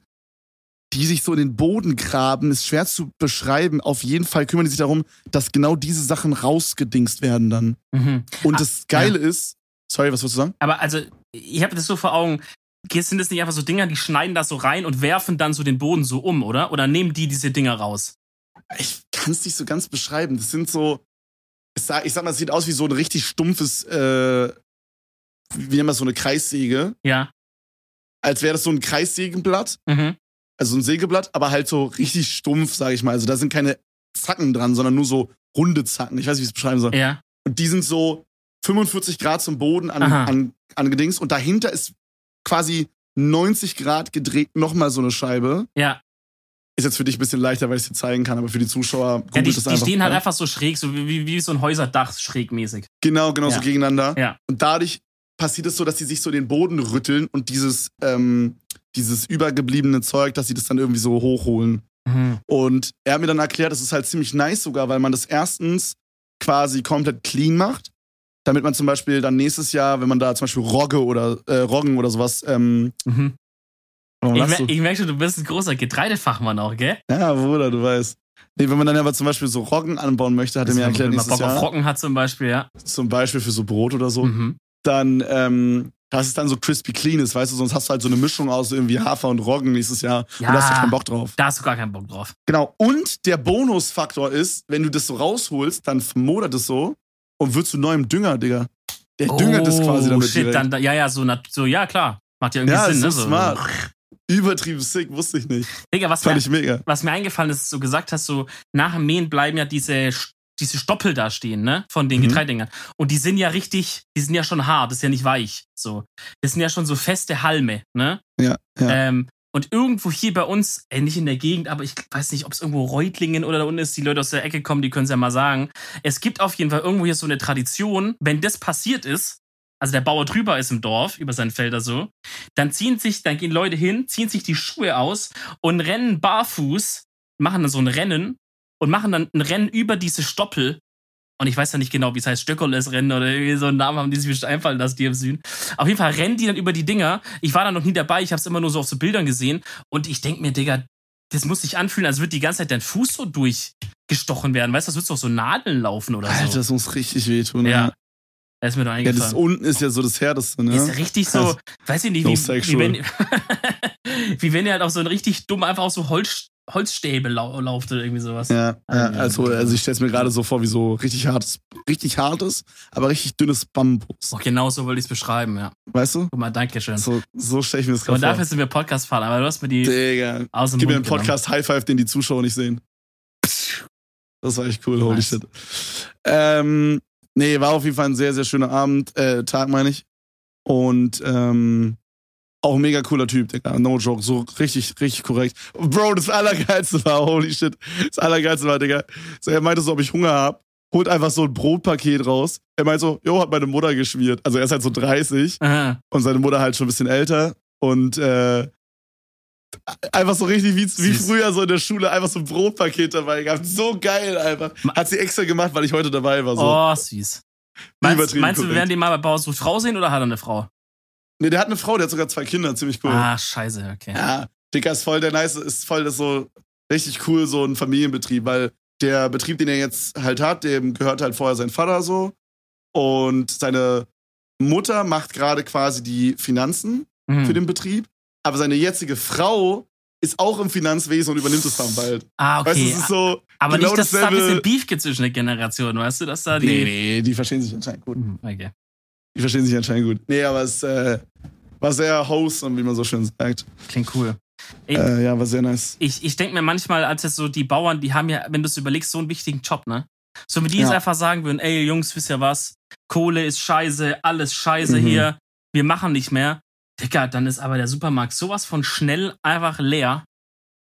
die sich so in den Boden graben. Ist schwer zu beschreiben. Auf jeden Fall kümmern die sich darum, dass genau diese Sachen rausgedingst werden dann. Mhm. Und Ah, das Geile ist, sorry, was willst du sagen? Aber also, ich habe das so vor Augen. Sind das nicht einfach so Dinger, die schneiden das so rein und werfen dann so den Boden so um, oder? Oder nehmen die diese Dinger raus? Ich kann es nicht so ganz beschreiben. Das sind so, ich sag, ich sag mal, es sieht aus wie so ein richtig stumpfes, äh, wie nennt man so eine Kreissäge. Ja. Als wäre das so ein Kreissägenblatt, Mhm. also ein Sägeblatt, aber halt so richtig stumpf, sag ich mal. Also da sind keine Zacken dran, sondern nur so runde Zacken. Ich weiß nicht, wie ich es beschreiben soll. Ja. Und die sind so 45 Grad zum Boden an, Aha. an, angedingst und dahinter ist quasi 90 Grad gedreht nochmal so eine Scheibe. Ja. Ist jetzt für dich ein bisschen leichter, weil ich es dir zeigen kann, aber für die Zuschauer ja googelt die, es die einfach. stehen halt ja. einfach so schräg, so wie, wie, so ein Häuserdach schrägmäßig. Genau, genau, so Ja. gegeneinander. Ja. Und dadurch passiert es so, dass sie sich so den Boden rütteln und dieses, ähm, dieses übergebliebene Zeug, dass sie das dann irgendwie so hochholen. Mhm. Und er hat mir dann erklärt, das ist halt ziemlich nice sogar, weil man das erstens quasi komplett clean macht, damit man zum Beispiel dann nächstes Jahr, wenn man da zum Beispiel Rogge oder äh, Roggen oder sowas, ähm, Mhm. Warum Ich, mer ich merke schon, du bist ein großer Getreidefachmann auch, gell? Ja, Bruder, du weißt. Nee, wenn man dann aber zum Beispiel so Roggen anbauen möchte, hat er mir erklärt wenn man nächstes Bock auf Jahr, Rocken hat zum Beispiel, ja. zum Beispiel für so Brot oder so, Mhm. dann, ähm, dass es dann so crispy clean ist, weißt du, sonst hast du halt so eine Mischung aus irgendwie Hafer und Roggen nächstes Jahr Ja. und da hast du keinen Bock drauf. Da hast du gar keinen Bock drauf. Genau. Und der Bonusfaktor ist, wenn du das so rausholst, dann vermodert es so und wird zu neuem Dünger, Digga. Der düngert es quasi damit Oh, shit, direkt. dann, da- ja, ja, so, so, ja, klar. Macht ja irgendwie ja, Sinn, ne? so smart. Übertrieben sick, wusste ich nicht. Digga, was mir, Fand ich mega. was mir eingefallen ist, du gesagt hast, so nach dem Mähen bleiben ja diese, diese Stoppel da stehen, ne? Von den Mhm. Getreidingern. Und die sind ja richtig, die sind ja schon hart, das ist ja nicht weich. So. Das sind ja schon so feste Halme, ne? Ja, ja. Ähm, und irgendwo hier bei uns, äh, nicht in der Gegend, aber ich weiß nicht, ob es irgendwo Reutlingen oder da unten ist, die Leute aus der Ecke kommen, die können es ja mal sagen. Es gibt auf jeden Fall irgendwo hier so eine Tradition, wenn das passiert ist, also der Bauer drüber ist im Dorf, über sein Felder so, dann ziehen sich, dann gehen Leute hin, ziehen sich die Schuhe aus und rennen barfuß, machen dann so ein Rennen und machen dann ein Rennen über diese Stoppel. Und ich weiß ja nicht genau, wie es heißt, Stöckerles Rennen oder irgendwie so einen Namen haben die sich bestimmt einfallen lassen, die im Süden. Auf jeden Fall rennen die dann über die Dinger. Ich war da noch nie dabei, ich habe es immer nur so auf so Bildern gesehen. Und ich denk mir, Digga, das muss sich anfühlen, als würde die ganze Zeit dein Fuß so durchgestochen werden. Weißt du, das wird doch so Nadeln laufen oder Alter, so. das muss richtig wehtun. Ja. Das ist mir doch Ja, das eingefallen. unten ist ja so das Härteste, ne? Ist richtig so, Krass. weiß ich nicht, No wie, *laughs* wie, wenn, wie wenn ihr halt auf so ein richtig dumm, einfach auf so Holz, Holzstäbe lau lauft oder irgendwie sowas. Ja, ja, also, also ich stell's mir gerade so vor, wie so richtig hartes, richtig hartes, aber richtig dünnes Bambus. Oh, genau so wollte ich es beschreiben, ja. Weißt du? Guck mal, danke schön. So, so stelle ich mir das Und gerade dafür vor. sind wir Podcast-Fahrer, aber du hast mir die Digga. aus dem Gib mir einen Mund. Podcast High Five, den die Zuschauer nicht sehen. Das war echt cool, holy Nice. shit. Ähm, nee, war auf jeden Fall ein sehr, sehr schöner Abend, äh, Tag meine ich. Und ähm, auch ein mega cooler Typ, Digga. No joke, so richtig, richtig korrekt. Bro, das Allergeilste war, holy shit. Das Allergeilste war, Digga. So, er meinte so, ob ich Hunger hab, holt einfach so ein Brotpaket raus. Er meint so, jo, hat meine Mutter geschmiert. Also er ist halt so 30 Aha. und seine Mutter halt schon ein bisschen älter und äh, einfach so richtig wie, wie früher so in der Schule einfach so ein Brotpaket dabei gehabt. So geil einfach. Hat sie extra gemacht, weil ich heute dabei war. So. Oh, süß. Meinst, meinst du, wir werden den mal bei Bauer sucht Frau sehen oder hat er eine Frau? Nee, der hat eine Frau, der hat sogar zwei Kinder, ziemlich cool. Ah, scheiße, okay. Ja, Dicker ist voll der nice, ist voll das so richtig cool, so ein Familienbetrieb, weil der Betrieb, den er jetzt halt hat, dem gehört halt vorher sein Vater so. Und seine Mutter macht gerade quasi die Finanzen Mhm. für den Betrieb. Aber seine jetzige Frau ist auch im Finanzwesen und übernimmt es dann bald. Ah, okay. Weißt es ist so. Aber genau nicht, dass es da ein dasselbe- bisschen Beef gibt zwischen den Generationen, weißt du, dass da die. Nee, nee, die verstehen sich anscheinend gut. Hm, Okay. Die verstehen sich anscheinend gut. Nee, aber es äh, war sehr wholesome, wie man so schön sagt. Klingt cool. Ey, Äh, ja, war sehr nice. ich ich denke mir manchmal, als es so die Bauern, die haben ja, wenn du es überlegst, so einen wichtigen Job, ne? So wenn die jetzt Ja. einfach sagen würden, ey Jungs, wisst ihr was? Kohle ist scheiße, alles scheiße Mhm. hier, wir machen nicht mehr. Digga, dann ist aber der Supermarkt sowas von schnell einfach leer.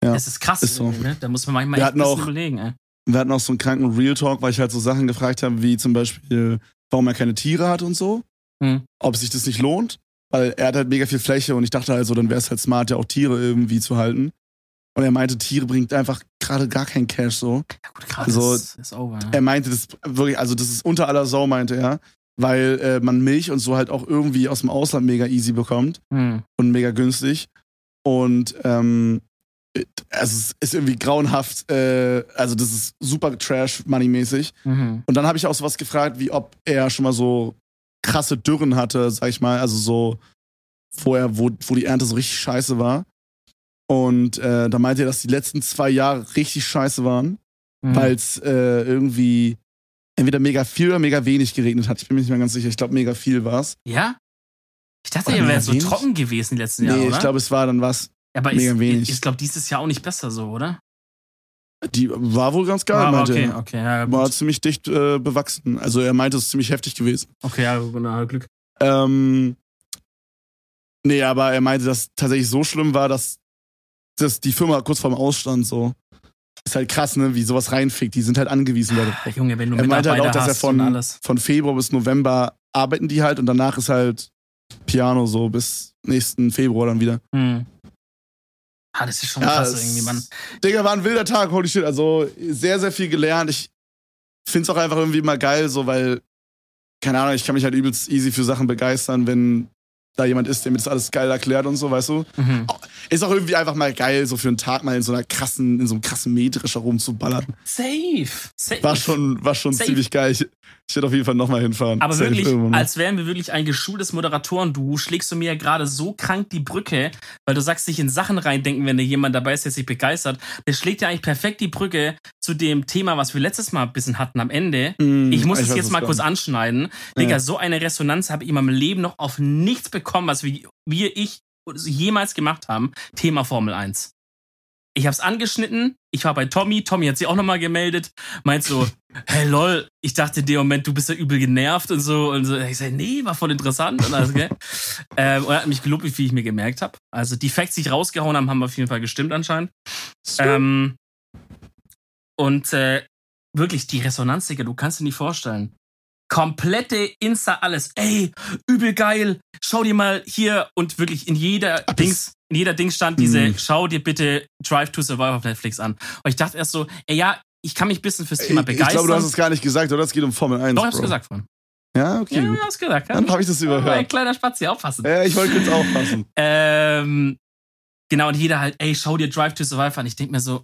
Ja, das ist krass. ist so. ne? Da muss man manchmal Wir echt ein hatten bisschen auch- überlegen, ey. Wir hatten auch so einen kranken Real Talk, weil ich halt so Sachen gefragt habe, wie zum Beispiel, warum er keine Tiere hat und so. Hm. Ob sich das nicht lohnt. Weil er hat halt mega viel Fläche und ich dachte halt so, dann wäre es halt smart, ja auch Tiere irgendwie zu halten. Und er meinte, Tiere bringt einfach gerade gar kein Cash so. Ja gut, gerade Also, ist, ist over. Ne? Er meinte das wirklich, also das ist unter aller Sau, meinte er. Weil äh, man Milch und so halt auch irgendwie aus dem Ausland mega easy bekommt Hm. und mega günstig. Und ähm, also es ist irgendwie grauenhaft, äh, also das ist super Trash-Money-mäßig. Mhm. Und dann habe ich auch sowas gefragt, wie ob er schon mal so krasse Dürren hatte, sag ich mal, also so vorher, wo, wo die Ernte so richtig scheiße war. Und äh, da meinte er, dass die letzten zwei Jahre richtig scheiße waren, Mhm. weil es äh, irgendwie entweder mega viel oder mega wenig geregnet hat. Ich bin mir nicht mehr ganz sicher. Ich glaube, mega viel war es. Ja? Ich dachte, ihr wärt mega so wenig? trocken gewesen die letzten Jahre, Nee, oder? ich glaube, es war dann was. aber mega ist, wenig. ich glaube, dieses Jahr auch nicht besser so, oder? Die war wohl ganz geil, aber meinte okay, okay, ja, War ziemlich dicht äh, bewachsen. Also er meinte, es ist ziemlich heftig gewesen. Okay, ja, genau, Glück. Ähm, nee, aber er meinte, dass tatsächlich so schlimm war, dass, dass die Firma kurz vorm Ausstand so. Ist halt krass, ne, wie sowas reinfickt. Die sind halt angewiesen darauf. Ah, Junge, wenn du Er meinte halt auch, dass er von, von Februar bis November arbeiten die halt und danach ist halt Piano so bis nächsten Februar dann wieder. Hm. Ah, das ist schon Ja, krass irgendwie, Mann. Digga, war ein wilder Tag, holy shit. Also sehr, sehr viel gelernt. Ich find's auch einfach irgendwie mal geil, so, weil, keine Ahnung, ich kann mich halt übelst easy für Sachen begeistern, wenn da jemand ist, der mir das alles geil erklärt und so, weißt du? Mhm. Ist auch irgendwie einfach mal geil, so für einen Tag mal in so einer krassen, in so einem krassen Mähdrescher rumzuballern. Safe. Safe. War schon, war schon Safe. ziemlich geil. Ich, ich werde auf jeden Fall nochmal hinfahren. Aber Safe wirklich, irgendwann als wären wir wirklich ein geschultes Moderatoren-Duo, schlägst du mir ja gerade so krank die Brücke, weil du sagst, dich in Sachen reindenken, wenn da jemand dabei ist, der sich begeistert. Der schlägt ja eigentlich perfekt die Brücke zu dem Thema, was wir letztes Mal ein bisschen hatten am Ende. Mm, Ich muss es weiß, jetzt mal kurz anschneiden. Digga, so eine Resonanz habe ich in meinem Leben noch auf nichts bekommen, was wir, wir ich jemals gemacht haben. Thema Formel 1. Ich hab's angeschnitten, ich war bei Tommy, Tommy hat sich auch nochmal gemeldet, meint so, *laughs* hey lol, ich dachte in dem Moment, du bist ja übel genervt und so. Und so. Ich sag, nee, war voll interessant. Und, alles, gell? *laughs* ähm, und er hat mich gelobt, wie viel ich mir gemerkt habe. Also die Facts, die ich rausgehauen haben, haben auf jeden Fall gestimmt anscheinend. Ähm, und äh, wirklich, die Resonanz, Digga, du kannst dir nicht vorstellen. Komplette Insta alles. Ey, übel geil. Schau dir mal hier und wirklich in jeder das- Dings, in jeder Dings stand diese, Mhm. schau dir bitte Drive to Survive auf Netflix an. Und ich dachte erst so, ey, ja, ich kann mich ein bisschen fürs Thema ich, ich begeistern. glaube, du hast es gar nicht gesagt, oder? Es geht um Formel 1. Doch, ich hab's Bro. gesagt vorhin. Ja, okay, Ja, gut. du hast gesagt. Ja. Dann habe ich das Ein überhört. kleiner Spatz hier aufpassen. Ja, ich wollte kurz aufpassen. Ähm, genau, und jeder halt, ey, schau dir Drive to Survive an. Ich denke mir so,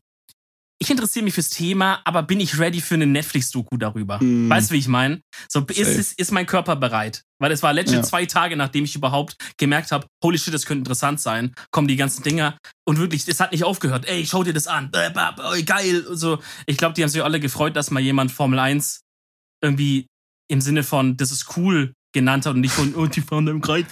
ich interessiere mich fürs Thema, aber bin ich ready für eine Netflix-Doku darüber? Mm. Weißt du, wie ich meine? So, ist, ist, ist mein Körper bereit? Weil es war legit Ja. zwei Tage, nachdem ich überhaupt gemerkt habe, holy shit, das könnte interessant sein, kommen die ganzen Dinger. Und wirklich, es hat nicht aufgehört. Ey, schau dir das an. Äh, bah, geil. Und So, ich glaube, die haben sich alle gefreut, dass mal jemand Formel 1 irgendwie im Sinne von, das ist cool genannt hat und nicht von, oh, die fahren im Kreis.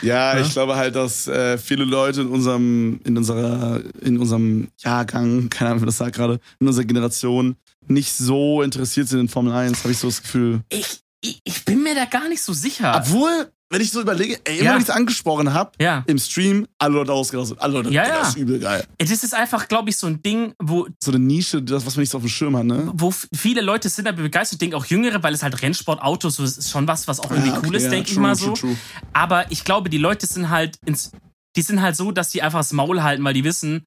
Ja, Ja. ich glaube halt, dass äh, viele Leute in unserem, in unserer, in unserem Jahrgang, keine Ahnung, wie das sagt gerade, in unserer Generation nicht so interessiert sind in Formel 1, habe ich so das Gefühl. Ich, ich, ich bin mir da gar nicht so sicher. Obwohl, wenn ich so überlege, ey, immer Ja. wenn ich es angesprochen habe, ja. im Stream, alle Leute ausgerastet. Alle Leute, Ja, ja. das ist übel geil. Das ist einfach, glaube ich, so ein Ding, wo, So eine Nische, das, was man nicht so auf dem Schirm hat, ne? wo viele Leute sind da begeistert, denke auch Jüngere, weil es halt Rennsport, Autos, so ist schon was, was auch irgendwie Ja, okay, cool ist, denke ich true, mal true, so. true. Aber ich glaube, die Leute sind halt ins, die sind halt so, dass die einfach das Maul halten, weil die wissen,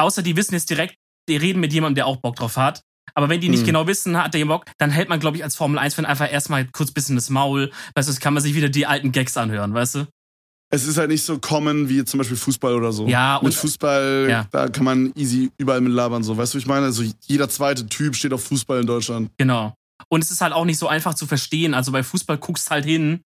außer die wissen jetzt direkt, die reden mit jemandem, der auch Bock drauf hat. Aber wenn die nicht Mhm. genau wissen, hat der jemand Bock, dann hält man, glaube ich, als Formel 1-Fan einfach erstmal kurz bisschen das Maul. Weißt du, das kann man sich wieder die alten Gags anhören, weißt du? Es ist halt nicht so common wie zum Beispiel Fußball oder so. Ja, Mit und- Fußball, Ja. da kann man easy überall mit labern, so. Weißt du, ich meine? Also jeder zweite Typ steht auf Fußball in Deutschland. Genau. Und es ist halt auch nicht so einfach zu verstehen. Also bei Fußball guckst halt hin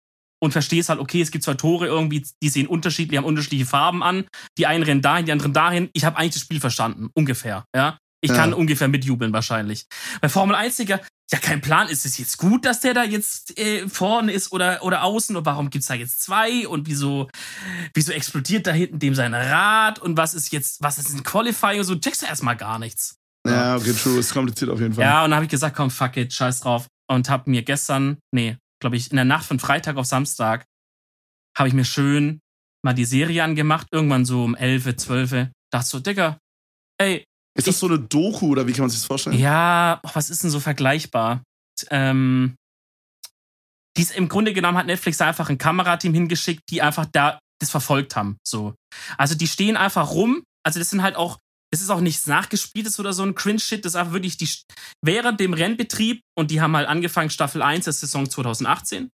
und verstehst halt, okay, es gibt zwei Tore irgendwie, die sehen unterschiedlich, haben unterschiedliche Farben an. Die einen rennen dahin, die anderen dahin. Ich habe eigentlich das Spiel verstanden, ungefähr, ja. Ich Ja. kann ungefähr mitjubeln wahrscheinlich. Bei Formel 1, Digga, ja, kein Plan. Ist es jetzt gut, dass der da jetzt äh, vorne ist oder, oder außen? Und warum gibt's da jetzt zwei? Und wieso, wieso explodiert da hinten dem sein Rad? Und was ist jetzt, was ist ein Qualifying? So checkst du erstmal gar nichts. Ja, okay, true. Ist kompliziert auf jeden Fall. Ja, und dann habe ich gesagt, komm, fuck it, scheiß drauf. Und habe mir gestern, nee, glaube ich, in der Nacht von Freitag auf Samstag, habe ich mir schön mal die Serie angemacht, irgendwann so um 11, 12. Dachte so, Digga, ey, Ist das so eine Doku oder wie kann man sich das vorstellen? ja, was ist denn so vergleichbar? Ähm, dies, Im Grunde genommen hat Netflix da einfach ein Kamerateam hingeschickt, die einfach da das verfolgt haben. So. Also die stehen einfach rum. Also das sind halt auch, das ist auch nichts nachgespieltes oder so ein Cringe-Shit. Das ist einfach wirklich die, während dem Rennbetrieb und die haben halt angefangen, Staffel 1 der Saison 2018.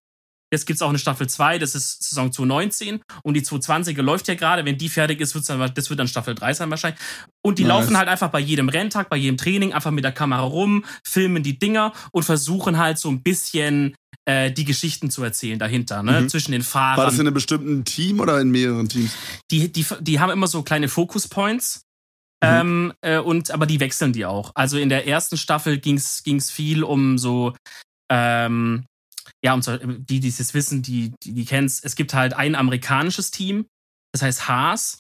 Jetzt gibt's auch eine Staffel 2, das ist Saison 2019. Und die 220er läuft ja gerade. Wenn die fertig ist, wird's dann, das wird dann Staffel 3 sein wahrscheinlich. Und die Nice. laufen halt einfach bei jedem Renntag, bei jedem Training einfach mit der Kamera rum, filmen die Dinger und versuchen halt so ein bisschen äh, die Geschichten zu erzählen dahinter, ne? Mhm. Zwischen den War das Fahrern. in einem bestimmten Team oder in mehreren Teams? Die, die, die haben immer so kleine Focus Points. Mhm. Ähm, äh, und aber die wechseln die auch. Also in der ersten Staffel ging's ging's viel um so ähm, ja, um so, die, die es wissen, die, die, die kennen's. Es gibt halt ein amerikanisches Team, das heißt Haas,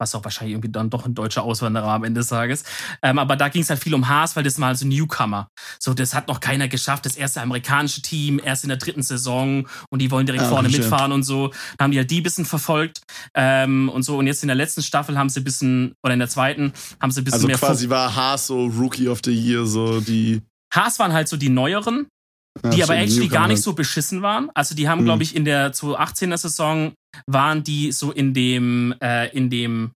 was auch wahrscheinlich irgendwie dann doch ein deutscher Auswanderer am Ende des Tages. Ähm, aber da ging's halt viel um Haas, weil das mal so Newcomer. So, das hat noch keiner geschafft. Das erste amerikanische Team, erst in der dritten Saison und die wollen direkt Ah, vorne mitfahren und so. Da haben die halt die bisschen verfolgt ähm, und so. Und jetzt in der letzten Staffel haben sie ein bisschen, oder in der zweiten, haben sie ein bisschen Also mehr quasi war Haas so Rookie of the Year, so die. Haas waren halt so die neueren, die aber actually gar nicht so beschissen waren. Also die haben, Mhm. glaube ich, in der 2018er Saison waren die so in dem, äh, in dem,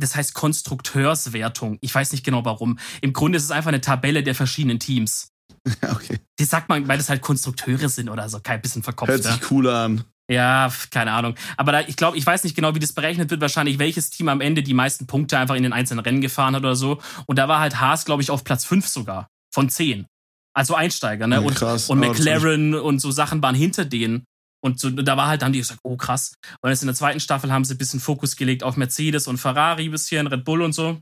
das heißt Konstrukteurswertung. Ich weiß nicht genau warum. Im Grunde ist es einfach eine Tabelle der verschiedenen Teams. *laughs* Ja, okay. Die sagt man, weil das halt Konstrukteure sind oder so, kein bisschen verkopft. Hört sich cooler an. ja keine Ahnung. Aber da, ich glaube, ich weiß nicht genau, wie das berechnet wird. Wahrscheinlich, welches Team am Ende die meisten Punkte einfach in den einzelnen Rennen gefahren hat oder so. Und da war halt Haas, glaube ich, auf Platz 5 sogar. Von 10. Also Einsteiger, ne? Ja, und krass. und Ah, McLaren und so Sachen waren hinter denen. Und so, da war halt, haben die gesagt, oh krass. Und jetzt in der zweiten Staffel haben sie ein bisschen Fokus gelegt auf Mercedes und Ferrari, ein bisschen, Red Bull und so.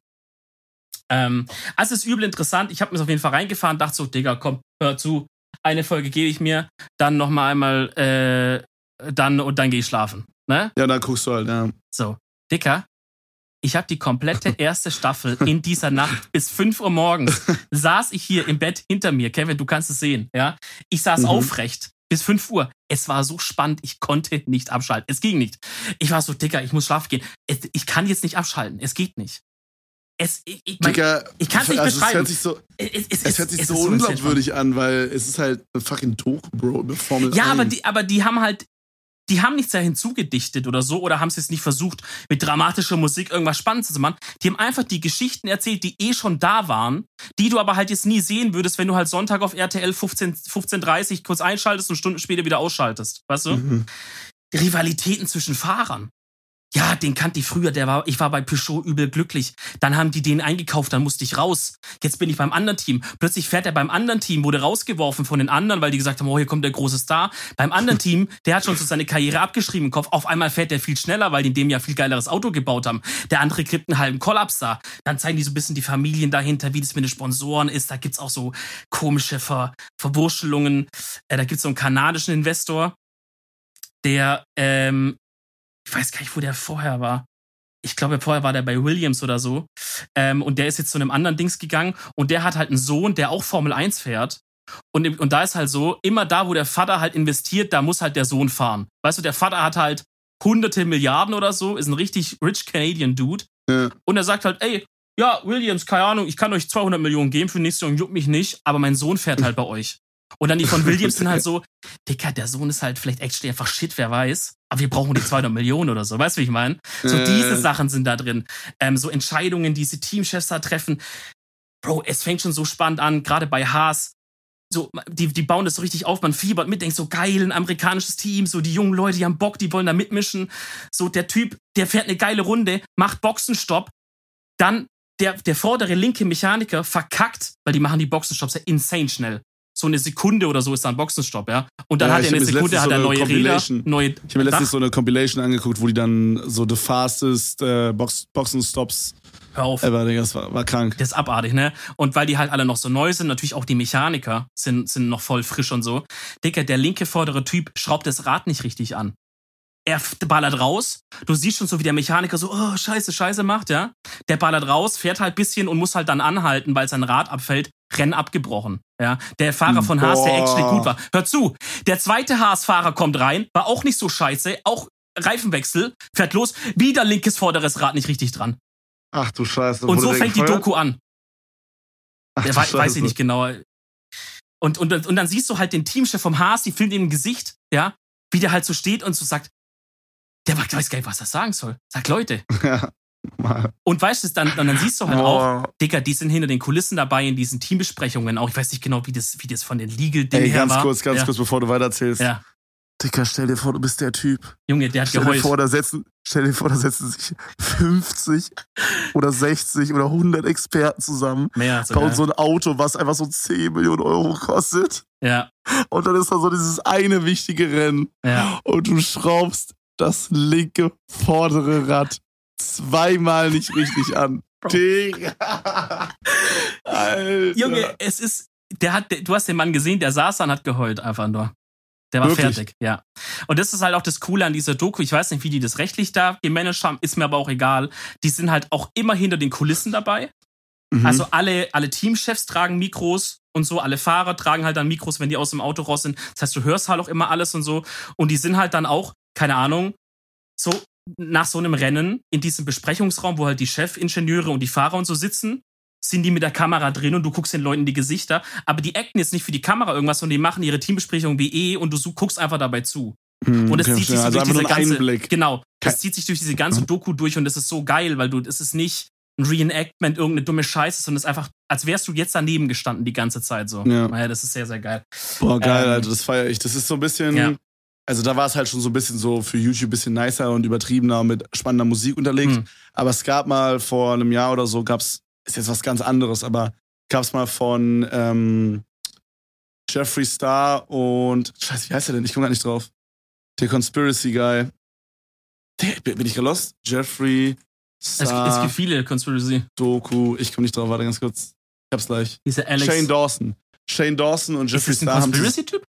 Ähm, also es ist übel interessant. Ich habe mir auf jeden Fall reingefahren, dachte so, Digga, komm, hör zu. Eine Folge gebe ich mir, dann noch mal einmal, äh, dann und dann gehe ich schlafen. Ne? Ja, dann guckst du halt, ja. So, Dicker, ich habe die komplette *laughs* erste Staffel in dieser Nacht bis 5 Uhr morgens saß ich hier im Bett hinter mir. Kevin, du kannst es sehen, ja? Ich saß Mhm. aufrecht bis 5 Uhr. Es war so spannend, ich konnte nicht abschalten. Es ging nicht. Ich war so, Dicker, ich muss schlafen gehen. Es, ich kann jetzt nicht abschalten. Es geht nicht. Es, ich, ich, mein, Digga, ich kann's nicht also beschreiben. Es hört sich so, es, es, es hört sich es so unglaubwürdig an, weil es ist halt fucking Doku, Bro, Formel Ja, 1. aber die, aber die haben halt, die haben nichts da hinzugedichtet oder so oder haben es jetzt nicht versucht, mit dramatischer Musik irgendwas Spannendes zu machen. Die haben einfach die Geschichten erzählt, die eh schon da waren, die du aber halt jetzt nie sehen würdest, wenn du halt Sonntag auf RTL 15, 15.30 kurz einschaltest und Stunden später wieder ausschaltest. Weißt du? Mhm. Rivalitäten zwischen Fahrern. Ja, den kannte ich früher, der war, ich war bei Peugeot übel glücklich. Dann haben die den eingekauft, dann musste ich raus. Jetzt bin ich beim anderen Team. Plötzlich fährt er beim anderen Team, wurde rausgeworfen von den anderen, weil die gesagt haben, oh, hier kommt der große Star. Beim anderen Team, der hat schon so seine Karriere abgeschrieben im Kopf. Auf einmal fährt der viel schneller, weil die in dem Jahr viel geileres Auto gebaut haben. Der andere kriegt einen halben Kollaps da. Dann zeigen die so ein bisschen die Familien dahinter, wie das mit den Sponsoren ist. Da gibt's auch so komische Ver Verwurschtelungen. Äh, da gibt's so einen kanadischen Investor, der, ähm, ich weiß gar nicht, wo der vorher war. Ich glaube, vorher war der bei Williams oder so. Ähm, und der ist jetzt zu einem anderen Dings gegangen und der hat halt einen Sohn, der auch Formel 1 fährt. Und, und da ist halt so, immer da, wo der Vater halt investiert, da muss halt der Sohn fahren. Weißt du, der Vater hat halt hunderte Milliarden oder so, ist ein richtig rich Canadian Dude. Ja. Und er sagt halt, ey, ja, Williams, keine Ahnung, ich kann euch 200 Millionen geben für nächstes Jahr, juckt mich nicht, aber mein Sohn fährt halt bei euch. Und dann die von Williams sind halt *laughs* so, Dicker, der Sohn ist halt vielleicht actually einfach shit, wer weiß. Aber wir brauchen die 200 Millionen oder so, weißt du, wie ich meine? So Äh. diese Sachen sind da drin. Ähm, so Entscheidungen, die diese Teamchefs da treffen. Bro, es fängt schon so spannend an, gerade bei Haas. So, die, die bauen das so richtig auf, man fiebert mit, denkt so geil, ein amerikanisches Team, so die jungen Leute, die haben Bock, die wollen da mitmischen. So, der Typ, der fährt eine geile Runde, macht Boxenstopp, dann der, der vordere linke Mechaniker verkackt, weil die machen die Boxenstopps ja insane schnell. So eine Sekunde oder so ist da ein Boxenstopp, ja. Und dann Ja, hat er eine Sekunde, hat er so neue Räder, Compilation- neue Ich habe mir letztens Dach. so eine Compilation angeguckt, wo die dann so the fastest äh, Box Boxenstops Hör auf. ever, Digga, das war, war krank. Das ist abartig, ne? Und weil die halt alle noch so neu sind, natürlich auch die Mechaniker sind, sind noch voll frisch und so. Dicker, der linke vordere Typ schraubt das Rad nicht richtig an. Er ballert raus. Du siehst schon so, wie der Mechaniker so, oh, scheiße, scheiße macht, ja? Der ballert raus, fährt halt bisschen und muss halt dann anhalten, weil sein Rad abfällt. Rennen abgebrochen, ja? Der Fahrer von Haas, der Boah. actually gut war. Hör zu, der zweite Haas-Fahrer kommt rein, war auch nicht so scheiße, auch Reifenwechsel, fährt los, wieder linkes vorderes Rad nicht richtig dran. Ach du Scheiße. Und so der fängt die gefeuert? Doku an. Ach, Der du wei weiß Scheiße. ich nicht genau. Und, und, und dann siehst du halt den Teamchef vom Haas, die filmt ihm im Gesicht, ja, wie der halt so steht und so sagt, der weiß gar nicht, was er sagen soll. Sag Leute. *laughs* Ja. *laughs* Und weißt du, dann, und dann siehst du halt auch, Boah. Dicker, die sind hinter den Kulissen dabei in diesen Teambesprechungen auch. Ich weiß nicht genau, wie das, wie das von den Legal-Dingen her ganz war. kurz, ganz ja. kurz, bevor du weitererzählst. Ja, Dicker, stell dir vor, du bist der Typ. Junge, der hat Stell dir geheult. vor, da setzen, stell dir vor, da setzen sich 50 oder 60 oder 100 Experten zusammen, Mehr sogar. bauen so ein Auto, was einfach so 10 Millionen Euro kostet. Ja, Und dann ist da so dieses eine wichtige Rennen. ja. Und du schraubst das linke vordere Rad zweimal nicht richtig an. Digga. Alter. Junge, es ist, der hat, du hast den Mann gesehen, der saß da und hat geheult einfach nur. Der war Wirklich? fertig, ja. Und das ist halt auch das Coole an dieser Doku. Ich weiß nicht, wie die das rechtlich da gemanagt haben, ist mir aber auch egal. Die sind halt auch immer hinter den Kulissen dabei. Mhm. Also alle, alle Teamchefs tragen Mikros und so, alle Fahrer tragen halt dann Mikros, wenn die aus dem Auto raus sind. Das heißt, du hörst halt auch immer alles und so. Und die sind halt dann auch, keine Ahnung, so nach so einem Rennen in diesem Besprechungsraum, wo halt die Chefingenieure und die Fahrer und so sitzen, sind die mit der Kamera drin und du guckst den Leuten in die Gesichter. Aber die acten jetzt nicht für die Kamera irgendwas, sondern die machen ihre Teambesprechung wie eh und du guckst einfach dabei zu. Hm, Und es zieht sich so also durch diese ganze, Einblick. genau, das zieht sich durch diese ganze Doku durch und das ist so geil, weil du, es ist nicht ein Reenactment, irgendeine dumme Scheiße, sondern es ist einfach, als wärst du jetzt daneben gestanden die ganze Zeit so. Ja. Naja, das ist sehr, sehr geil. Boah, geil, Ähm, Alter, das feiere ich. Das ist so ein bisschen, Ja. Also da war es halt schon so ein bisschen so für YouTube ein bisschen nicer und übertriebener mit spannender Musik unterlegt. Hm. Aber es gab mal vor einem Jahr oder so, gab's, ist jetzt was ganz anderes, aber gab's mal von ähm, Jeffree Star und, scheiße, wie heißt der denn? Ich komme gar nicht drauf. Der Conspiracy Guy. Der, bin ich gelost? Jeffrey Es, es Star gibt viele Conspiracy. Doku. Ich komme nicht drauf, warte ganz kurz. Ich hab's gleich. Diese Alex. Shane Dawson. Shane Dawson und ist Jeffree das ein Star Conspiracy-Typ?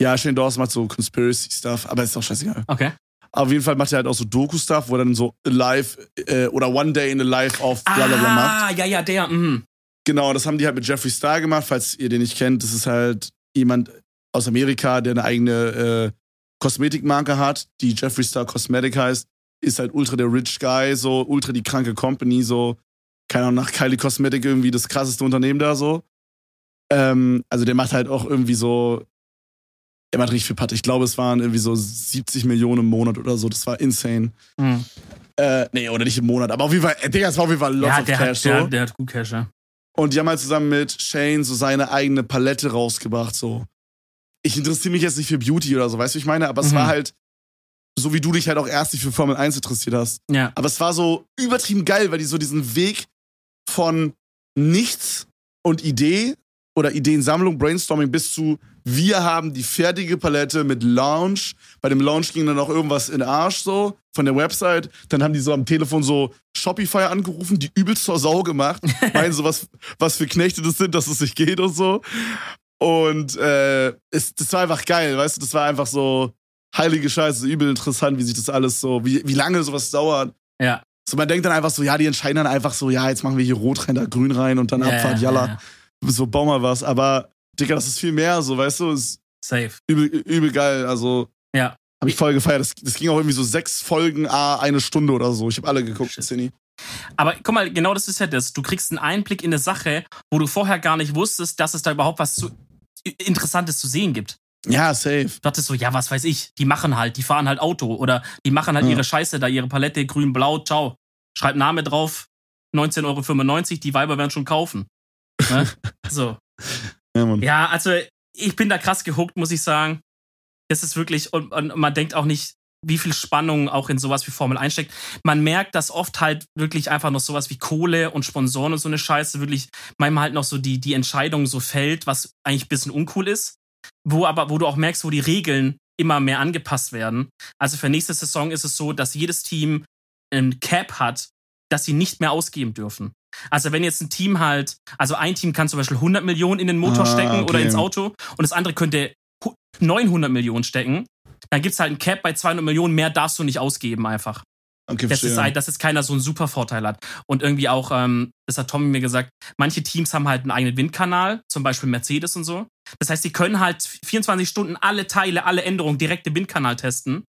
Ja, Shane Dawson macht so Conspiracy-Stuff, aber ist auch scheißegal. Okay. Auf jeden Fall macht er halt auch so Doku-Stuff, wo er dann so live äh, oder One Day in the Life of bla bla bla macht. Ah, ja, ja, der. Mhm. Genau, das haben die halt mit Jeffree Star gemacht, falls ihr den nicht kennt. Das ist halt jemand aus Amerika, der eine eigene äh, Kosmetikmarke hat, die Jeffree Star Cosmetic heißt. Ist halt ultra der Rich Guy, so ultra die kranke Company, so, keine Ahnung, nach Kylie Cosmetic irgendwie das krasseste Unternehmen da so. Ähm, also der macht halt auch irgendwie so, er macht richtig viel Patte. Ich glaube, es waren irgendwie so 70 Millionen im Monat oder so. Das war insane. Mhm. Äh, nee, oder nicht im Monat, aber auf jeden Fall, äh, Digga, es war auf jeden Fall lots Ja, of der cash. hat, so. der, der hat gut Cash, ja. Und die haben halt zusammen mit Shane so seine eigene Palette rausgebracht. So. Ich interessiere mich jetzt nicht für Beauty oder so, weißt du, wie ich meine? Aber es Mhm. war halt, so wie du dich halt auch erst nicht für Formel 1 interessiert hast. Ja. Aber es war so übertrieben geil, weil die so diesen Weg von nichts und Idee oder Ideensammlung, Brainstorming bis zu wir haben die fertige Palette mit Launch. Bei dem Launch ging dann auch irgendwas in den Arsch so von der Website. Dann haben die so am Telefon so Shopify angerufen, die übelst zur Sau gemacht. *laughs* Meinen so, was, was für Knechte das sind, dass es nicht geht und so. Und äh, es, das war einfach geil, weißt du, das war einfach so heilige Scheiße, übel interessant, wie sich das alles so, wie, wie lange sowas dauert. Ja. So, man denkt dann einfach so, ja, die entscheiden dann einfach so, ja, jetzt machen wir hier Rot rein, da Grün rein und dann ja, Abfahrt, ja, jalla. ja. So, bau mal was. Aber, Digga, das ist viel mehr, so, weißt du, ist Safe. übel, übel geil. Also, Ja. hab ich voll gefeiert. Das, das ging auch irgendwie so sechs Folgen, ah, eine Stunde oder so. Ich habe alle geguckt. Cindy. Aber guck mal, genau das ist ja das. Du kriegst einen Einblick in eine Sache, wo du vorher gar nicht wusstest, dass es da überhaupt was zu, Interessantes zu sehen gibt. Ja, safe. Du dachtest so, ja, was weiß ich, die machen halt, die fahren halt Auto oder die machen halt Ja. ihre Scheiße da, ihre Palette grün, blau, ciao. Schreib Name drauf, 19,95 Euro, die Weiber werden schon kaufen. Ne? *laughs* so. Ja. Ja, also ich bin da krass gehuckt, muss ich sagen. Das ist wirklich, und, und man denkt auch nicht, wie viel Spannung auch in sowas wie Formel 1 steckt. Man merkt, dass oft halt wirklich einfach noch sowas wie Kohle und Sponsoren und so eine Scheiße wirklich manchmal halt noch so die, die Entscheidung so fällt, was eigentlich ein bisschen uncool ist. Wo aber, wo du auch merkst, wo die Regeln immer mehr angepasst werden. Also für nächste Saison ist es so, dass jedes Team ein Cap hat, das sie nicht mehr ausgeben dürfen. Also wenn jetzt ein Team halt, also ein Team kann zum Beispiel 100 Millionen in den Motor Ah, stecken okay. oder ins Auto und das andere könnte hu- 900 Millionen stecken, dann gibt's halt ein Cap bei 200 Millionen, mehr darfst du nicht ausgeben einfach. Okay, Das ist, halt, dass jetzt keiner so einen super Vorteil hat. Und irgendwie auch, ähm, das hat Tommy mir gesagt, manche Teams haben halt einen eigenen Windkanal, zum Beispiel Mercedes und so. Das heißt, die können halt 24 Stunden alle Teile, alle Änderungen direkt im Windkanal testen.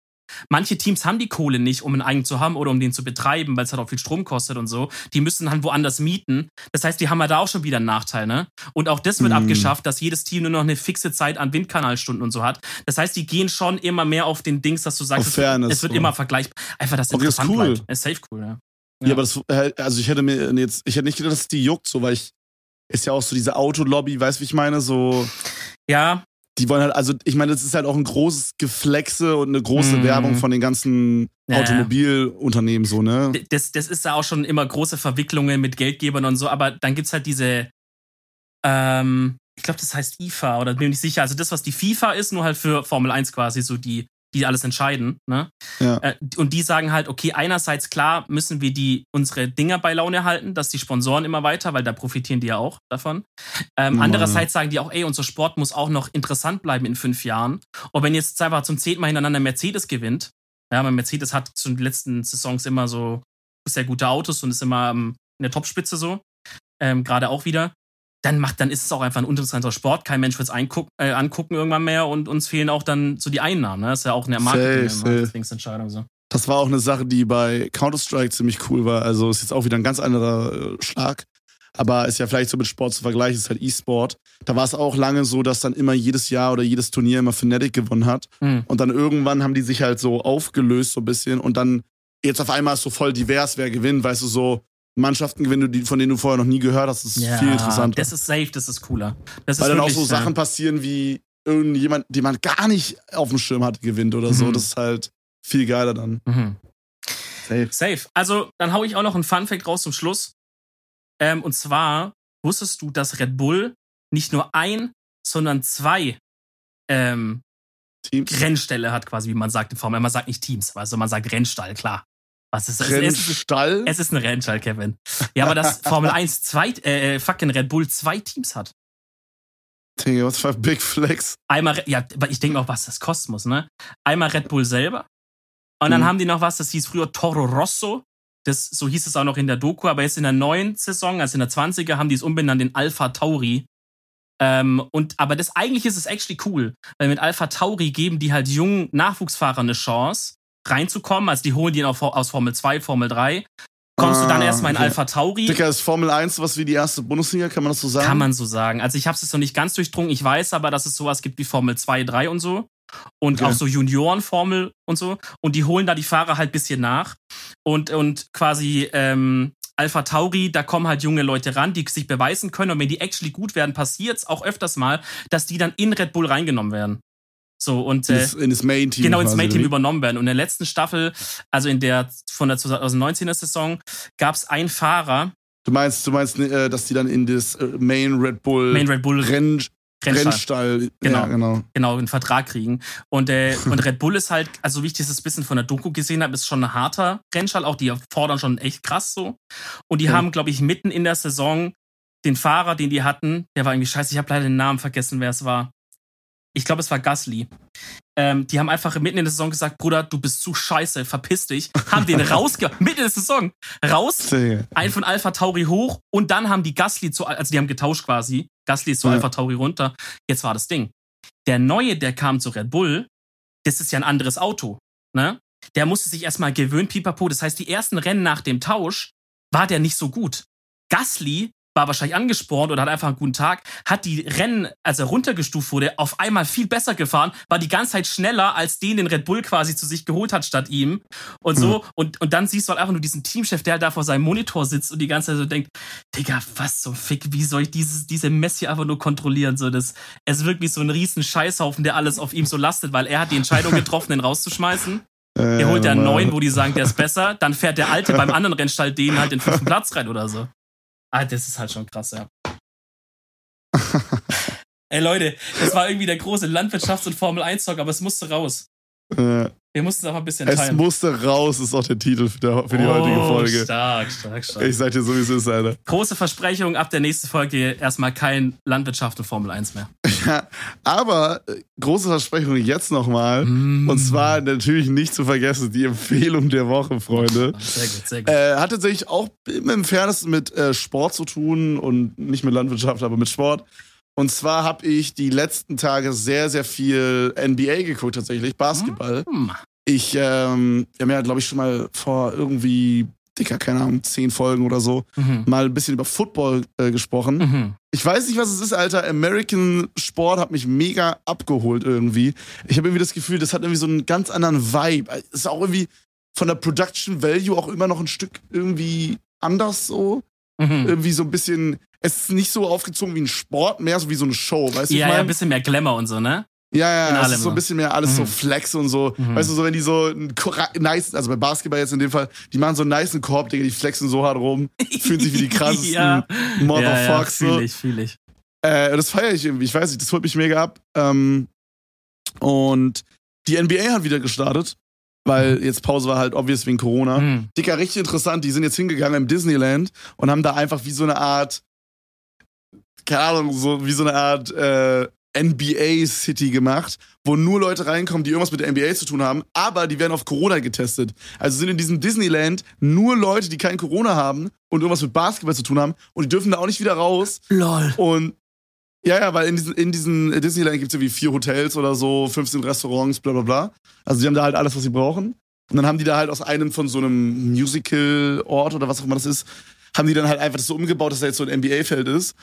Manche Teams haben die Kohle nicht, um einen eigenen zu haben oder um den zu betreiben, weil es halt auch viel Strom kostet und so. Die müssen halt woanders mieten. Das heißt, die haben ja da auch schon wieder einen Nachteil, ne? Und auch das wird Hm. abgeschafft, dass jedes Team nur noch eine fixe Zeit an Windkanalstunden und so hat. Das heißt, die gehen schon immer mehr auf den Dings, dass du sagst, es, Fairness, es wird immer vergleichbar. Einfach, dass es Okay, das ist cool. bleibt. Ist safe cool, ja. Ja, aber das, äh, also ich hätte mir jetzt, ich hätte nicht gedacht, dass die juckt, so, weil ich, ist ja auch so diese Autolobby, weißt du, wie ich meine, so, Ja, die wollen halt, also ich meine, das ist halt auch ein großes Geflexe und eine große Mhm. Werbung von den ganzen Ja, ja. Automobilunternehmen, so, ne? das, das ist da auch schon immer große Verwicklungen mit Geldgebern und so, aber dann gibt's halt diese, ähm, ich glaube, das heißt IFA oder bin mir nicht sicher. Also das, was die FIFA ist, nur halt für Formel 1 quasi, so die, die alles entscheiden. Ne? Ja. Äh, und die sagen halt, okay, einerseits klar müssen wir die unsere Dinger bei Laune halten, dass die Sponsoren immer weiter, weil da profitieren die ja auch davon. Ähm, Normal. andererseits sagen die auch, ey, unser Sport muss auch noch interessant bleiben in fünf Jahren. Und wenn jetzt einfach zum zehnten Mal hintereinander Mercedes gewinnt, ja, weil Mercedes hat zu den letzten Saisons immer so sehr gute Autos und ist immer ähm, in der Topspitze so, ähm, gerade auch wieder. Dann macht, dann ist es auch einfach ein uninteressanter Sport. Kein Mensch wird es äh, angucken irgendwann mehr und uns fehlen auch dann so die Einnahmen. Ne? Das ist ja auch eine. Marketing-Entscheidung so. Das war auch eine Sache, die bei Counter-Strike ziemlich cool war. Also ist jetzt auch wieder ein ganz anderer äh, Schlag. Aber ist ja vielleicht so mit Sport zu vergleichen, ist halt E-Sport. Da war es auch lange so, dass dann immer jedes Jahr oder jedes Turnier immer Fnatic gewonnen hat. Mhm. Und dann irgendwann haben die sich halt so aufgelöst, so ein bisschen. Und dann jetzt auf einmal ist so voll divers, wer gewinnt, weißt du, so Mannschaften gewinnen, die, von denen du vorher noch nie gehört hast. Das ist viel interessanter. Das ist safe, das ist cooler. Das Weil ist dann auch so Sachen ja. passieren wie irgendjemand, den man gar nicht auf dem Schirm hatte, gewinnt oder so. Mhm. Das ist halt viel geiler dann. Mhm. Safe. Safe. Also, dann hau ich auch noch einen Fun-Fact raus zum Schluss. Ähm, und zwar, wusstest du, dass Red Bull nicht nur ein, sondern zwei ähm, Teams. Rennställe hat, quasi, wie man sagt in Formel. Man sagt nicht Teams, also man sagt Rennstall, klar. Was ist das? Es ist, Rennstall? es ist ein Rennstall, Kevin. Ja, aber dass *laughs* Formel 1 zwei, äh, fucking Red Bull zwei Teams hat. Digga, was für ein Big Flex. Einmal, ja, aber ich denke auch, was das kosten muss, ne? Einmal Red Bull selber. Und dann Mhm. haben die noch was, das hieß früher Toro Rosso. Das, so hieß es auch noch in der Doku, aber jetzt in der neuen Saison, also in der 20er, haben die es umbenannt in Alpha Tauri. Ähm, und, aber das eigentlich ist es actually cool, weil mit Alpha Tauri geben die halt jungen Nachwuchsfahrern eine Chance, reinzukommen. Also die holen die auch aus Formel 2, Formel 3. Kommst du dann Ah, erstmal in okay. Alpha Tauri. Digga, ist Formel 1 was wie die erste Bundesliga? Kann man das so sagen? Kann man so sagen. Also ich habe es noch nicht ganz durchdrungen. Ich weiß aber, dass es sowas gibt wie Formel 2, 3 und so. Und Okay. auch so Juniorenformel und so. Und die holen da die Fahrer halt bisschen nach. Und, und quasi ähm, Alpha Tauri, da kommen halt junge Leute ran, die sich beweisen können. Und wenn die actually gut werden, passiert es auch öfters mal, dass die dann in Red Bull reingenommen werden. So, und In äh, das, in das Main-Team. genau ins Main-Team oder übernommen werden. Und in der letzten Staffel, also in der von der 2019er Saison, gab es einen Fahrer? Du meinst, du meinst, äh, dass die dann in das äh, Main Red Bull Main Red Bull Renn, Rennstall. Rennstall. Genau. Ja, genau. genau, einen Vertrag kriegen. Und, äh, *laughs* und Red Bull ist halt, also wie ich ein bisschen von der Doku gesehen habe, ist schon ein harter Rennstall. Auch die fordern schon echt krass so. Und die Ja. haben, glaube ich, mitten in der Saison den Fahrer, den die hatten, der war irgendwie scheiße, ich habe leider den Namen vergessen, wer es war. Ich glaube, es war Gasly. Ähm, die haben einfach mitten in der Saison gesagt, Bruder, du bist zu scheiße, verpiss dich. Haben den *laughs* rausge... mitten in der Saison. Raus, ein von Alpha Tauri hoch und dann haben die Gasly zu, also die haben getauscht quasi. Gasly ist zu Ja. Alpha Tauri runter. Jetzt war das Ding. Der neue, der kam zu Red Bull, das ist ja ein anderes Auto, ne? Der musste sich erstmal gewöhnen, pipapo. Das heißt, die ersten Rennen nach dem Tausch war der nicht so gut. Gasly war wahrscheinlich angespornt oder hat einfach einen guten Tag, hat die Rennen, als er runtergestuft wurde, auf einmal viel besser gefahren, war die ganze Zeit schneller als den, den Red Bull quasi zu sich geholt hat statt ihm. Und so, und, und dann siehst du halt einfach nur diesen Teamchef, der halt da vor seinem Monitor sitzt und die ganze Zeit so denkt, Digga, was zum Fick, wie soll ich dieses, diese Mess hier einfach nur kontrollieren? So, das, es ist wirklich so ein riesen Scheißhaufen, der alles auf ihm so lastet, weil er hat die Entscheidung *laughs* getroffen, den rauszuschmeißen. Äh, holt ja einen neuen, wo die sagen, der ist besser. Dann fährt der alte *laughs* beim anderen Rennstall den halt den fünften Platz rein oder so. Ah, das ist halt schon krass, ja. *laughs* Ey Leute, das war irgendwie der große Landwirtschafts- und Formel-1-Talk, aber es musste raus. Äh, Wir mussten es auch ein bisschen es teilen. musste raus, ist auch der Titel für, der, für die oh, heutige Folge. Stark, stark, stark. Ich sag dir so, wie es ist, Alter. Große Versprechung, ab der nächsten Folge erstmal kein Landwirtschaft und Formel 1 mehr. *laughs* Ja, aber äh, große Versprechung jetzt nochmal. Mm. Und zwar natürlich nicht zu vergessen, die Empfehlung der Woche, Freunde. Sehr gut, sehr gut. Äh, hat tatsächlich auch im Entferntesten mit äh, Sport zu tun und nicht mit Landwirtschaft, aber mit Sport. Und zwar habe ich die letzten Tage sehr, sehr viel NBA geguckt, tatsächlich, Basketball. Hm. Ich, ähm, wir haben ja, glaube ich, schon mal vor irgendwie, dicker, keine Ahnung, zehn Folgen oder so, Mhm. mal ein bisschen über Football äh, gesprochen. Mhm. Ich weiß nicht, was es ist, Alter. American Sport hat mich mega abgeholt irgendwie. Ich habe irgendwie das Gefühl, das hat irgendwie so einen ganz anderen Vibe. Es ist auch irgendwie von der Production Value auch immer noch ein Stück irgendwie anders so. Mhm. Irgendwie so ein bisschen, es ist nicht so aufgezogen wie ein Sport, mehr so wie so eine Show, weißt du? Ja, ich ja, mein? ein bisschen mehr Glamour und so, ne? Ja, ja, es ist so ein so. bisschen mehr alles so Mhm. Flex und so. Mhm. Weißt du, so wenn die so nice, also bei Basketball jetzt in dem Fall, die machen so einen niceen Korb, Digga, die flexen so hart rum, fühlen sich wie die *laughs* krassesten ja. Motherfucks. Ja, ja, so. fühl ich, fühl ich. Äh, das feiere ich irgendwie. Ich weiß nicht, das holt mich mega ab. Ähm, und die NBA hat wieder gestartet, weil jetzt Pause war halt obvious wegen Corona. Mhm. Dicker, richtig interessant. Die sind jetzt hingegangen im Disneyland und haben da einfach wie so eine Art, keine Ahnung, so wie so eine Art äh, NBA-City gemacht, wo nur Leute reinkommen, die irgendwas mit der NBA zu tun haben, aber die werden auf Corona getestet. Also sind in diesem Disneyland nur Leute, die kein Corona haben und irgendwas mit Basketball zu tun haben und die dürfen da auch nicht wieder raus. Lol. Und ja, ja, weil in diesen, in diesen Disneyland gibt es irgendwie vier Hotels oder so, 15 Restaurants, bla bla bla. Also die haben da halt alles, was sie brauchen. Und dann haben die da halt aus einem von so einem Musical-Ort oder was auch immer das ist, haben die dann halt einfach das so umgebaut, dass da jetzt so ein NBA-Feld ist.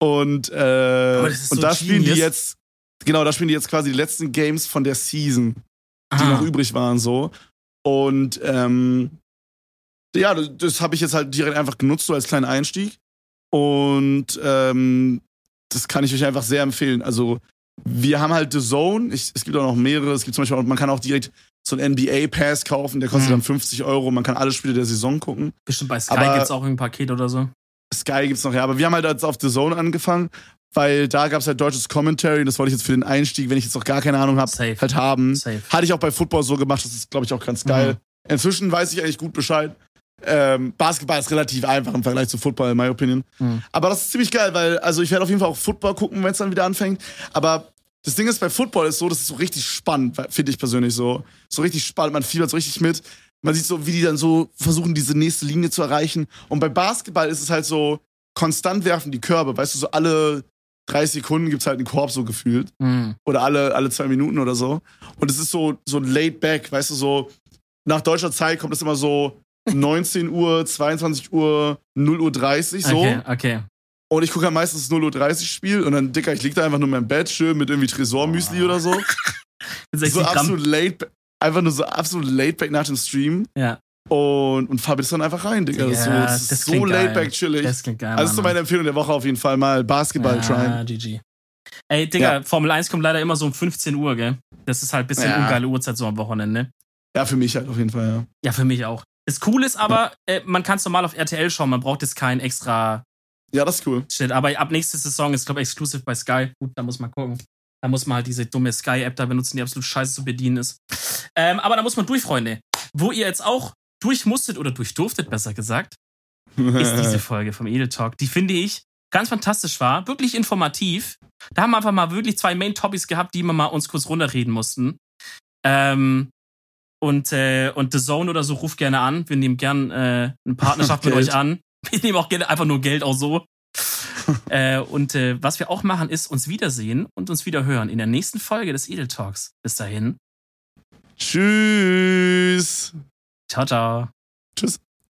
Und, äh, und so da spielen die jetzt, genau, da spielen die jetzt quasi die letzten Games von der Season, die Ah. noch übrig waren, so. Und ähm, ja, das, das habe ich jetzt halt direkt einfach genutzt, so als kleinen Einstieg. Und ähm, das kann ich euch einfach sehr empfehlen. Also, wir haben halt The Zone. Ich, es gibt auch noch mehrere. Es gibt zum Beispiel auch, man kann auch direkt so einen NBA-Pass kaufen, der kostet Mhm. dann 50 Euro. Man kann alle Spiele der Saison gucken. Bestimmt bei Sky Aber- gibt's auch ein Paket oder so. Sky gibt's noch, ja. Aber wir haben halt jetzt auf The Zone angefangen, weil da gab's halt deutsches Commentary. Und das wollte ich jetzt für den Einstieg, wenn ich jetzt noch gar keine Ahnung habe, halt haben. Safe. Hatte ich auch bei Football so gemacht, das ist, glaube ich, auch ganz geil. Mhm. Inzwischen weiß ich eigentlich gut Bescheid. Ähm, Basketball ist relativ einfach im Vergleich zu Football, in my opinion. Mhm. Aber das ist ziemlich geil, weil, also ich werde auf jeden Fall auch Football gucken, wenn es dann wieder anfängt. Aber das Ding ist, bei Football ist so, das ist so richtig spannend, finde ich persönlich so. So richtig spannend, man fiebert so richtig mit. Man sieht so, wie die dann so versuchen, diese nächste Linie zu erreichen. Und bei Basketball ist es halt so, konstant werfen die Körbe, weißt du, so alle 30 Sekunden gibt's halt einen Korb so gefühlt Mhm. oder alle, alle zwei Minuten oder so. Und es ist so, so laid back, weißt du, so nach deutscher Zeit kommt es immer so 19 Uhr, 22 Uhr, 0 Uhr 30 so. Okay, okay. Und ich gucke halt meistens 0 Uhr 30 Spiel und dann, Dicker, ich lieg da einfach nur in meinem Bett, schön mit irgendwie Tresormüsli Oh. oder so. Mit *laughs* 60 So absolut back, einfach nur so absolut laid back nach dem Stream. Ja, Und, und fahr das dann einfach rein, Digga. Das ist so, Ja, das ist das so geil. back, chillig. das klingt geil. also das ist so meine Empfehlung der Woche auf jeden Fall mal Basketball ja, tryen. GG. Ey, Digga, Formel 1 kommt leider immer so um 15 Uhr, gell? Das ist halt ein bisschen Ja. ungeile Uhrzeit so am Wochenende. ne? Ja, für mich halt auf jeden Fall, ja. Ja, für mich auch. Das Coole ist aber, äh, man kann es normal auf RTL schauen, man braucht jetzt kein extra Ja, das ist cool. Shit. Aber ab nächste Saison ist, glaube ich, exklusiv bei Sky. Gut, da muss man gucken. Da muss man halt diese dumme Sky-App da benutzen, die absolut scheiße zu bedienen ist. Ähm, aber da muss man durch, Freunde. Wo ihr jetzt auch durch musstet oder durch durftet, besser gesagt, ist *laughs* diese Folge vom Edel Talk. Die finde ich ganz fantastisch war, wirklich informativ. Da haben wir einfach mal wirklich zwei Main Topics gehabt, die wir mal uns kurz runterreden mussten. Ähm, und, äh, und The Zone oder so ruft gerne an. Wir nehmen gern äh, eine Partnerschaft *laughs* mit euch an. Wir nehmen auch gerne einfach nur Geld auch so. *laughs* äh, und äh, was wir auch machen, ist uns wiedersehen und uns wieder hören in der nächsten Folge des Edel Talks. Bis dahin. Tschüss. Ciao, ciao. Tschüss.